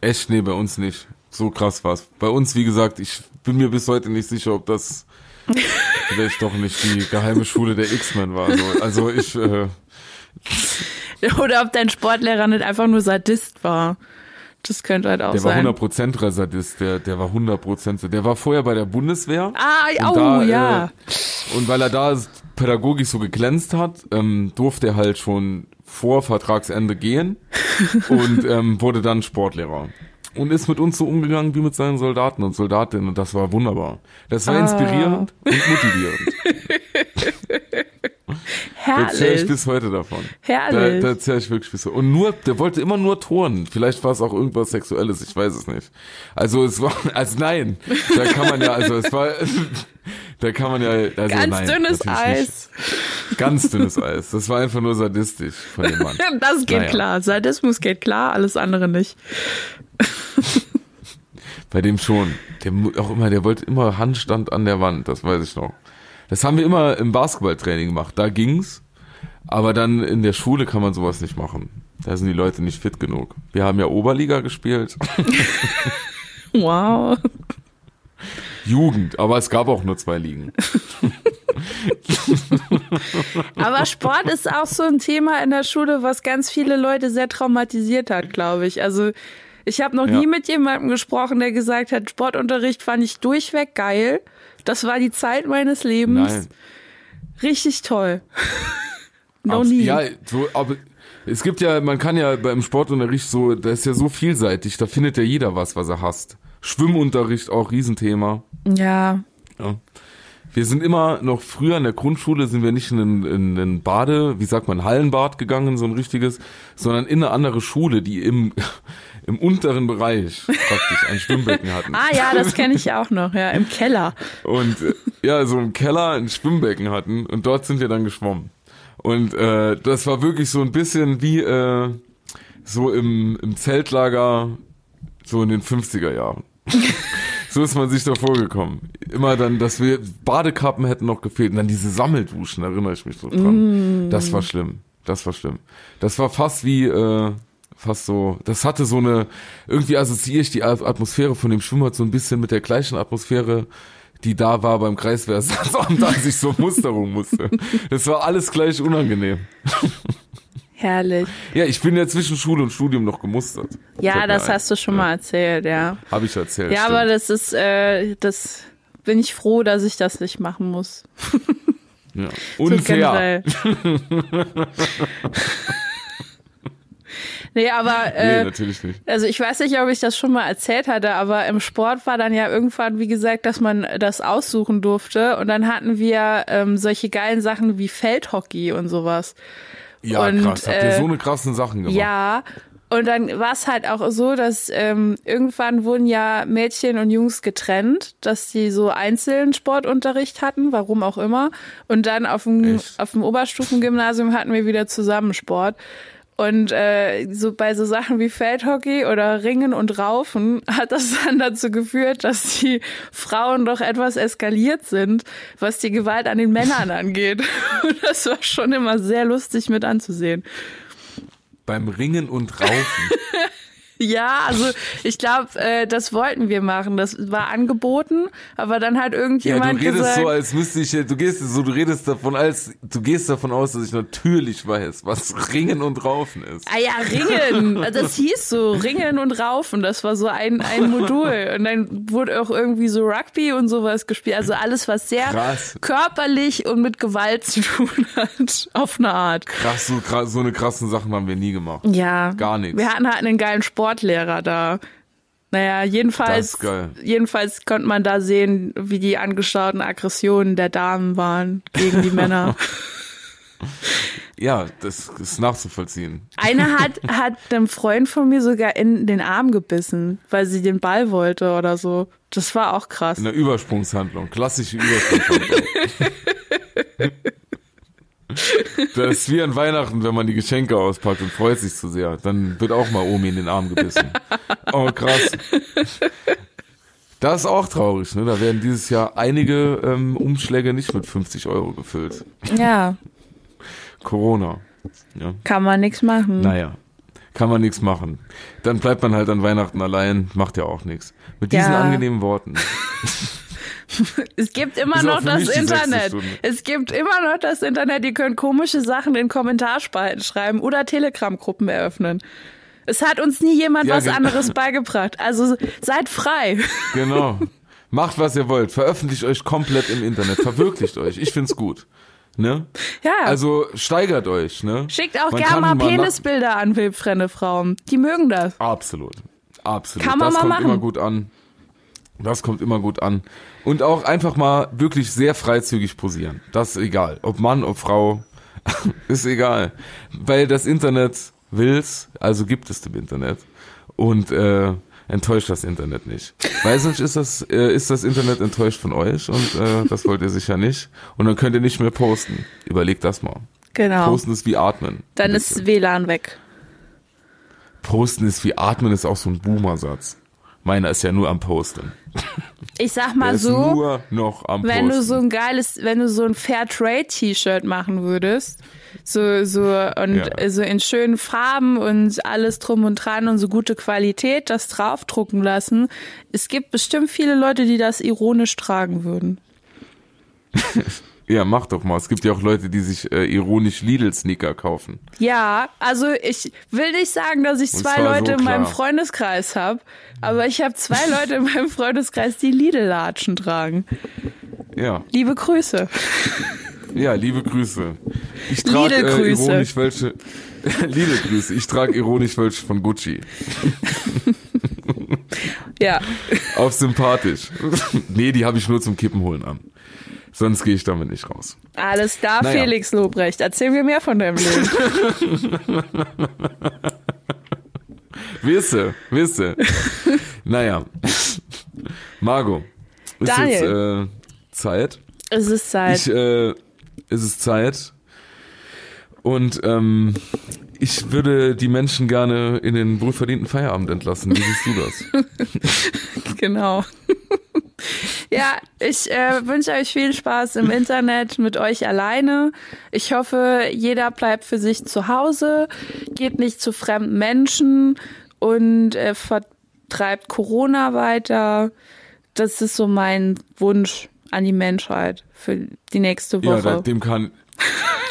Echt, nee, bei uns nicht. So krass war's. Bei uns, wie gesagt, ich bin mir bis heute nicht sicher, ob das vielleicht doch nicht die geheime Schule der X-Men war. So, also ich, äh, Oder ob dein Sportlehrer nicht einfach nur Sadist war. Das könnte halt auch der war sein. 100% Resadist, der, der war 100% so. Der war vorher bei der Bundeswehr. ah, oh, da, ja. Äh, und weil er da pädagogisch so geglänzt hat, ähm, durfte er halt schon vor Vertragsende gehen und ähm, wurde dann Sportlehrer. Und ist mit uns so umgegangen wie mit seinen Soldaten und Soldatinnen. Und das war wunderbar. Das war Ah. inspirierend und motivierend. Da erzähle ich Herrlich. bis heute davon. Da, Herrlich. da erzähle ich wirklich bis heute. Und nur, der wollte immer nur turnen. Vielleicht war es auch irgendwas Sexuelles, ich weiß es nicht. Also es war, also nein, da kann man ja, also es war, da kann man ja, also Ganz nein, dünnes Eis. Nicht. Ganz dünnes Eis. Das war einfach nur sadistisch von dem Mann. Das geht Naja. klar. Sadismus geht klar, alles andere nicht. Bei dem schon. Der auch immer, der wollte immer Handstand an der Wand, das weiß ich noch. Das haben wir immer im Basketballtraining gemacht. Da ging's. Aber dann in der Schule kann man sowas nicht machen. Da sind die Leute nicht fit genug. Wir haben ja Oberliga gespielt. Wow. Jugend, aber es gab auch nur zwei Ligen. Aber Sport ist auch so ein Thema in der Schule, was ganz viele Leute sehr traumatisiert hat, glaube ich. Also ich habe noch Ja. nie mit jemandem gesprochen, der gesagt hat, Sportunterricht fand ich durchweg geil. Das war die Zeit meines Lebens. Nein. Richtig toll. noch Abs- nie. Ja, so, aber es gibt ja, man kann ja beim Sportunterricht so, das ist ja so vielseitig, da findet ja jeder was, was er hasst. Schwimmunterricht auch Riesenthema. ja. Ja. Wir sind immer noch früher in der Grundschule sind wir nicht in ein, in ein Bade, wie sagt man, Hallenbad gegangen, so ein richtiges, sondern in eine andere Schule, die im, im unteren Bereich praktisch ein Schwimmbecken hatten. Ah ja, das kenne ich auch noch, ja, im Keller. Und äh, ja, so im Keller ein Schwimmbecken hatten und dort sind wir dann geschwommen. Und äh, das war wirklich so ein bisschen wie äh, so im, im Zeltlager so in den 50er Jahren. so ist man sich da vorgekommen. Immer dann, dass wir Badekappen hätten noch gefehlt und dann diese Sammelduschen, erinnere ich mich so dran. Das war schlimm. Das war schlimm. Das war fast wie äh, fast so, das hatte so eine, irgendwie assoziiere ich die At- Atmosphäre von dem Schwimmbad so ein bisschen mit der gleichen Atmosphäre, die da war beim Kreiswehrsatzamt, als ich so Musterung musste. Das war alles gleich unangenehm. Herrlich. Ja, ich bin ja zwischen Schule und Studium noch gemustert. Ja, das hast du schon mal erzählt, ja. Habe ich erzählt. Ja, stimmt. aber das ist, äh, das bin ich froh, dass ich das nicht machen muss. ja. So Unfair. generell. nee, aber nee, äh, natürlich nicht. also ich weiß nicht, ob ich das schon mal erzählt hatte, aber im Sport war dann ja irgendwann, wie gesagt, dass man das aussuchen durfte und dann hatten wir ähm, solche geilen Sachen wie Feldhockey und sowas. Ja, und, krass. Habt ihr äh, so eine krassen Sachen gemacht? Ja, und dann war es halt auch so, dass ähm, irgendwann wurden ja Mädchen und Jungs getrennt, dass die so einzeln Sportunterricht hatten, warum auch immer. Und dann auf dem, Echt? auf dem Oberstufengymnasium hatten wir wieder zusammen Sport. Und äh, so bei so Sachen wie Feldhockey oder Ringen und Raufen hat das dann dazu geführt, dass die Frauen doch etwas eskaliert sind, was die Gewalt an den Männern angeht. Und das war schon immer sehr lustig mit anzusehen. Beim Ringen und Raufen. Ja, also ich glaube, äh, das wollten wir machen. Das war angeboten, aber dann hat Ja, irgendjemand du redest gesagt, so, als müsste ich, du gehst so, du redest davon, als, du gehst davon aus, dass ich natürlich weiß, was Ringen und Raufen ist. Ah ja, Ringen. Das hieß so, Ringen und Raufen. Das war so ein, ein Modul. Und dann wurde auch irgendwie so Rugby und sowas gespielt. Also alles, was sehr Krass. körperlich und mit Gewalt zu tun hat. Auf eine Art. Krass, so, krass, so eine krassen Sachen haben wir nie gemacht. Ja. Gar nichts. Wir hatten halt einen geilen Sportlehrer da. Naja, jedenfalls, jedenfalls konnte man da sehen, wie die angestauten Aggressionen der Damen waren gegen die Männer. Ja, das ist nachzuvollziehen. Eine hat, hat einem Freund von mir sogar in den Arm gebissen, weil sie den Ball wollte oder so. Das war auch krass. In der Übersprungshandlung, klassische Übersprungshandlung. Das ist wie an Weihnachten, wenn man die Geschenke auspackt und freut sich zu sehr. Dann wird auch mal Omi in den Arm gebissen. Oh, krass. Das ist auch traurig, ne? Da werden dieses Jahr einige ähm, Umschläge nicht mit 50 Euro gefüllt. Ja, Corona. Ja. kann man nichts machen. Naja, kann man nichts machen. Dann bleibt man halt an Weihnachten allein, macht ja auch nichts. Mit diesen Ja. angenehmen Worten. Es gibt immer noch das Internet. Es gibt immer noch das Internet. Ihr könnt komische Sachen in Kommentarspalten schreiben oder Telegram-Gruppen eröffnen. Es hat uns nie jemand Ja, was anderes beigebracht. Also seid frei. Genau. Macht, was ihr wollt. Veröffentlicht euch komplett im Internet. Verwirklicht euch. Ich find's gut. Ne? Ja. Also steigert euch, ne? Schickt auch gerne mal Penisbilder an wildfremde Frauen. Die mögen das. Absolut. Absolut. Kann man das mal kommt machen. immer gut an. Das kommt immer gut an. Und auch einfach mal wirklich sehr freizügig posieren. Das ist egal. Ob Mann, ob Frau. ist egal. Weil das Internet will's, also gibt es dem Internet. Und äh, enttäuscht das Internet nicht. Weil sonst ist das, äh, ist das Internet enttäuscht von euch und äh, das wollt ihr sicher nicht. Und dann könnt ihr nicht mehr posten. Überlegt das mal. Genau. Posten ist wie atmen. Dann ist WLAN weg. Posten ist wie atmen ist auch so ein Boomer-Satz. Meiner ist ja nur am Posten. Ich sag mal so, wenn du so ein geiles, wenn du so ein Fairtrade-T-Shirt machen würdest, so so und Ja. so in schönen Farben und alles drum und dran und so gute Qualität, das draufdrucken lassen. Es gibt bestimmt viele Leute, die das ironisch tragen würden. ja, mach doch mal. Es gibt ja auch Leute, die sich äh, ironisch Lidl-Sneaker kaufen. Ja, also ich will nicht sagen, dass ich zwei Leute so in meinem. Freundeskreis habe, aber ich habe zwei Leute in meinem Freundeskreis, die Lidl-Latschen tragen. Ja, Liebe Grüße. ja, liebe Grüße. Ich trage äh, ironisch welche. Lidl-Grüße. Ich trage ironisch welche von Gucci. Ja. Auf sympathisch. nee, die habe ich nur zum Kippen holen an. Sonst gehe ich damit nicht raus. Alles klar, Naja. Felix Lobrecht. Erzähl mir mehr von deinem Leben. Wisse, wisse. naja. Margot, ist Daniel. jetzt äh, Zeit. es ist Zeit. Ich, äh, es ist Zeit. Und ähm, ich würde die Menschen gerne in den wohlverdienten Feierabend entlassen. Wie siehst du das? genau. Ja, ich äh, wünsche euch viel Spaß im Internet mit euch alleine. Ich hoffe, jeder bleibt für sich zu Hause, geht nicht zu fremden Menschen und äh, vertreibt Corona weiter. Das ist so mein Wunsch an die Menschheit für die nächste Ja, Woche. da, dem kann.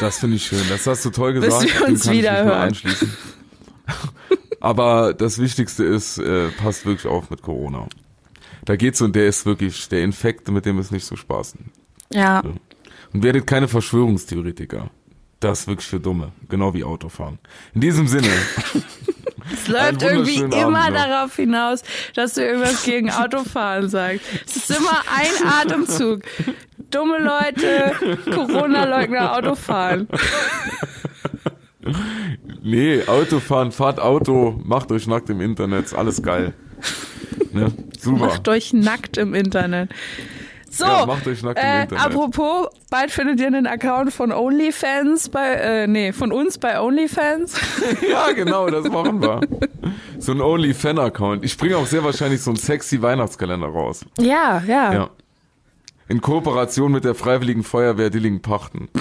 Das finde ich schön. Das hast du toll Bis gesagt. wir dem uns wieder hören. anschließen. Aber das Wichtigste ist, äh, passt wirklich auf mit Corona. Da geht's und der ist wirklich, der Infekt, mit dem ist nicht so spaßen. ja. Und werdet keine Verschwörungstheoretiker. Das ist wirklich für Dumme. Genau wie Autofahren. In diesem Sinne. Es läuft irgendwie immer Abend darauf hinaus, dass du irgendwas gegen Autofahren sagst. Es ist immer ein Atemzug. Dumme Leute, Corona-Leugner, Autofahren. Nee, Autofahren, fahrt Auto, macht euch nackt im Internet, ist alles geil. Ne? Super. Macht euch nackt im Internet. So, Ja, macht euch nackt im äh, Internet. apropos, bald findet ihr einen Account von OnlyFans bei, äh, nee, von uns bei OnlyFans. Ja, genau, das machen wir. So ein OnlyFan-Account. Ich bringe auch sehr wahrscheinlich so einen sexy Weihnachtskalender raus. ja, ja, Ja. In Kooperation mit der Freiwilligen Feuerwehr Dillingen-Pachten.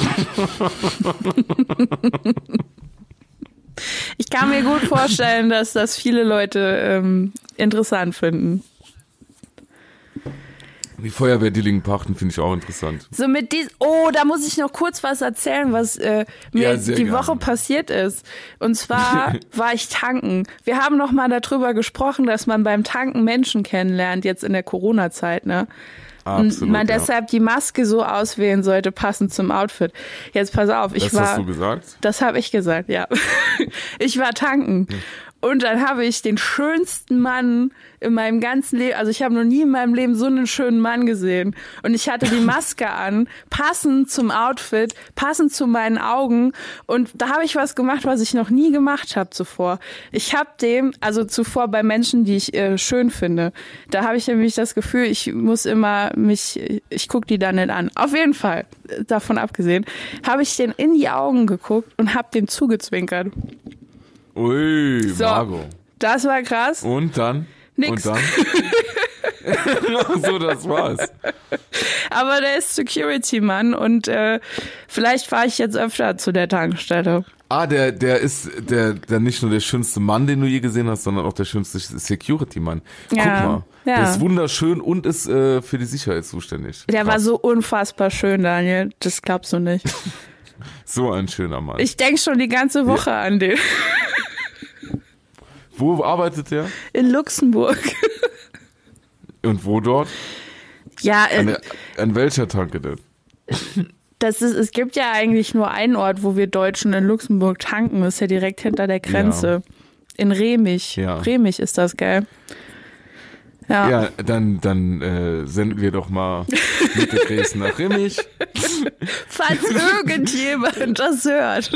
Ich kann mir gut vorstellen, dass das viele Leute ähm, interessant finden. Die Feuerwehr Dillingen-Pachten finde ich auch interessant. So mit dies oh, da muss ich noch kurz was erzählen, was äh, mir Ja, die gerne. Woche passiert ist. Und zwar war ich tanken. Wir haben noch mal darüber gesprochen, dass man beim Tanken Menschen kennenlernt, jetzt in der Corona-Zeit, ne? Und Absolut. man ja. deshalb die Maske so auswählen sollte, passend zum Outfit. Jetzt pass auf, ich Das war. hast du gesagt? Das habe ich gesagt, ja. Ich war tanken. Und dann habe ich den schönsten Mann in meinem ganzen Leben, also ich habe noch nie in meinem Leben so einen schönen Mann gesehen. Und ich hatte die Maske an, passend zum Outfit, passend zu meinen Augen. Und da habe ich was gemacht, was ich noch nie gemacht habe zuvor. Ich habe dem, also zuvor bei Menschen, die ich äh, schön finde, da habe ich nämlich das Gefühl, ich muss immer mich, ich gucke die dann nicht an. Auf jeden Fall, davon abgesehen, habe ich den in die Augen geguckt und habe dem zugezwinkert. Ui, So. Margot. Das war krass. Und dann? Nix. Und dann? So, das war's. Aber der ist Security-Mann und äh, vielleicht fahre ich jetzt öfter zu der Tankstelle. Ah, der, der ist der, der nicht nur der schönste Mann, den du je gesehen hast, sondern auch der schönste Security-Mann. Guck Ja, mal. ja. Der ist wunderschön und ist äh, für die Sicherheit zuständig. Der war Krass. so unfassbar schön, Daniel. Das glaubst du nicht. so ein schöner Mann. Ich denk schon die ganze Woche an den. Wo arbeitet der? In Luxemburg. Und wo dort? Ja, An, äh, an welcher Tanke denn? das ist, es gibt ja eigentlich nur einen Ort, wo wir Deutschen in Luxemburg tanken. Das ist ja direkt hinter der Grenze. In Remich. Ja. Remich ist das, gell? Ja. Ja, dann, dann äh, senden wir doch mal Mitte Dresden nach Rimmich. Falls irgendjemand das hört.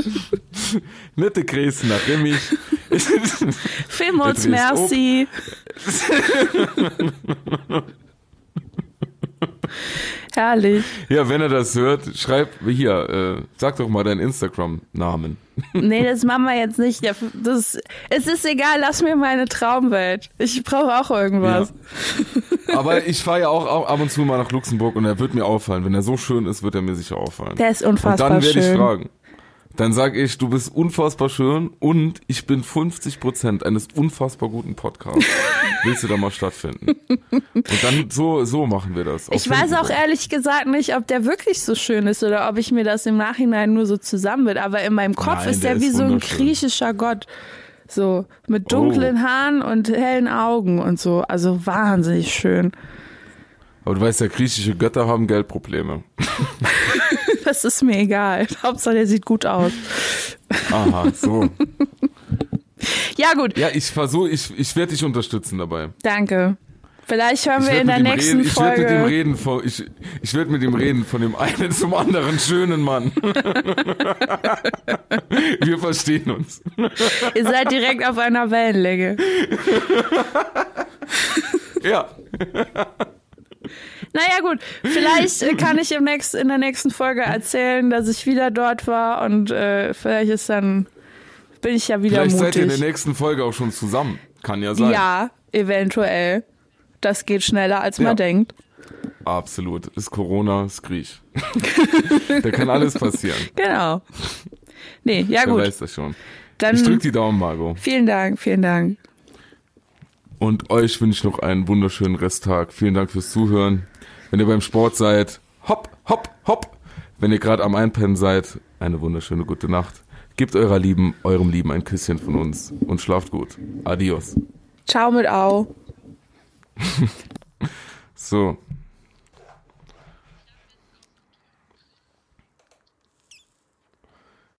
Mitte Dresden nach Der drehst merci. Herrlich. Ja, wenn er das hört, schreib hier, äh, sag doch mal deinen Instagram-Namen. Nee, das machen wir jetzt nicht. Ja, Das, es ist egal, lass mir meine Traumwelt. Ich brauche auch irgendwas. Aber ich fahre ja auch, auch ab und zu mal nach Luxemburg und er wird mir auffallen. Wenn er so schön ist, wird er mir sicher auffallen. Der ist und unfassbar dann werde ich schön. fragen. Dann sage ich, du bist unfassbar schön und ich bin 50% eines unfassbar guten Podcasts. Willst du da mal stattfinden? Und dann so, so machen wir das. Ich weiß auch ehrlich gesagt nicht, ob der wirklich so schön ist oder ob ich mir das im Nachhinein nur so zusammenbild. Aber in meinem Kopf Nein, ist der der wie ist so ein griechischer Gott. So, mit dunklen Oh. Haaren und hellen Augen und so. Also wahnsinnig schön. Aber du weißt ja, griechische Götter haben Geldprobleme. Das ist mir egal. Hauptsache, der sieht gut aus. Aha, so. Ja, gut. Ja, ich versuche, ich, ich werde dich unterstützen dabei. Danke. Vielleicht hören wir werd in der mit nächsten reden, ich werde mit ihm Folge. reden von, ich, ich werde mit ihm reden von dem einen zum anderen schönen Mann. Wir verstehen uns. Ihr seid direkt auf einer Wellenlänge. Ja. Naja, gut. Vielleicht äh, kann ich im nächst, in der nächsten Folge erzählen, dass ich wieder dort war und äh, vielleicht ist dann, bin ich ja wieder Vielleicht seid ihr in mutig. der nächsten Folge auch schon zusammen. Kann ja sein. Ja, eventuell. Das geht schneller, als man Ja. denkt. Absolut. Ist Corona, ist Griech. da kann alles passieren. Genau. Nee, ja Wer gut. weiß das schon. Dann Ich drück die Daumen, Margot. vielen Dank, vielen Dank. Und euch wünsche ich noch einen wunderschönen Resttag. Vielen Dank fürs Zuhören. Wenn ihr beim Sport seid, hopp, hopp, hopp. Wenn ihr gerade am Einpennen seid, eine wunderschöne gute Nacht. Gebt eurer Lieben, eurem Lieben ein Küsschen von uns und schlaft gut. Adios. Ciao mit Au. So.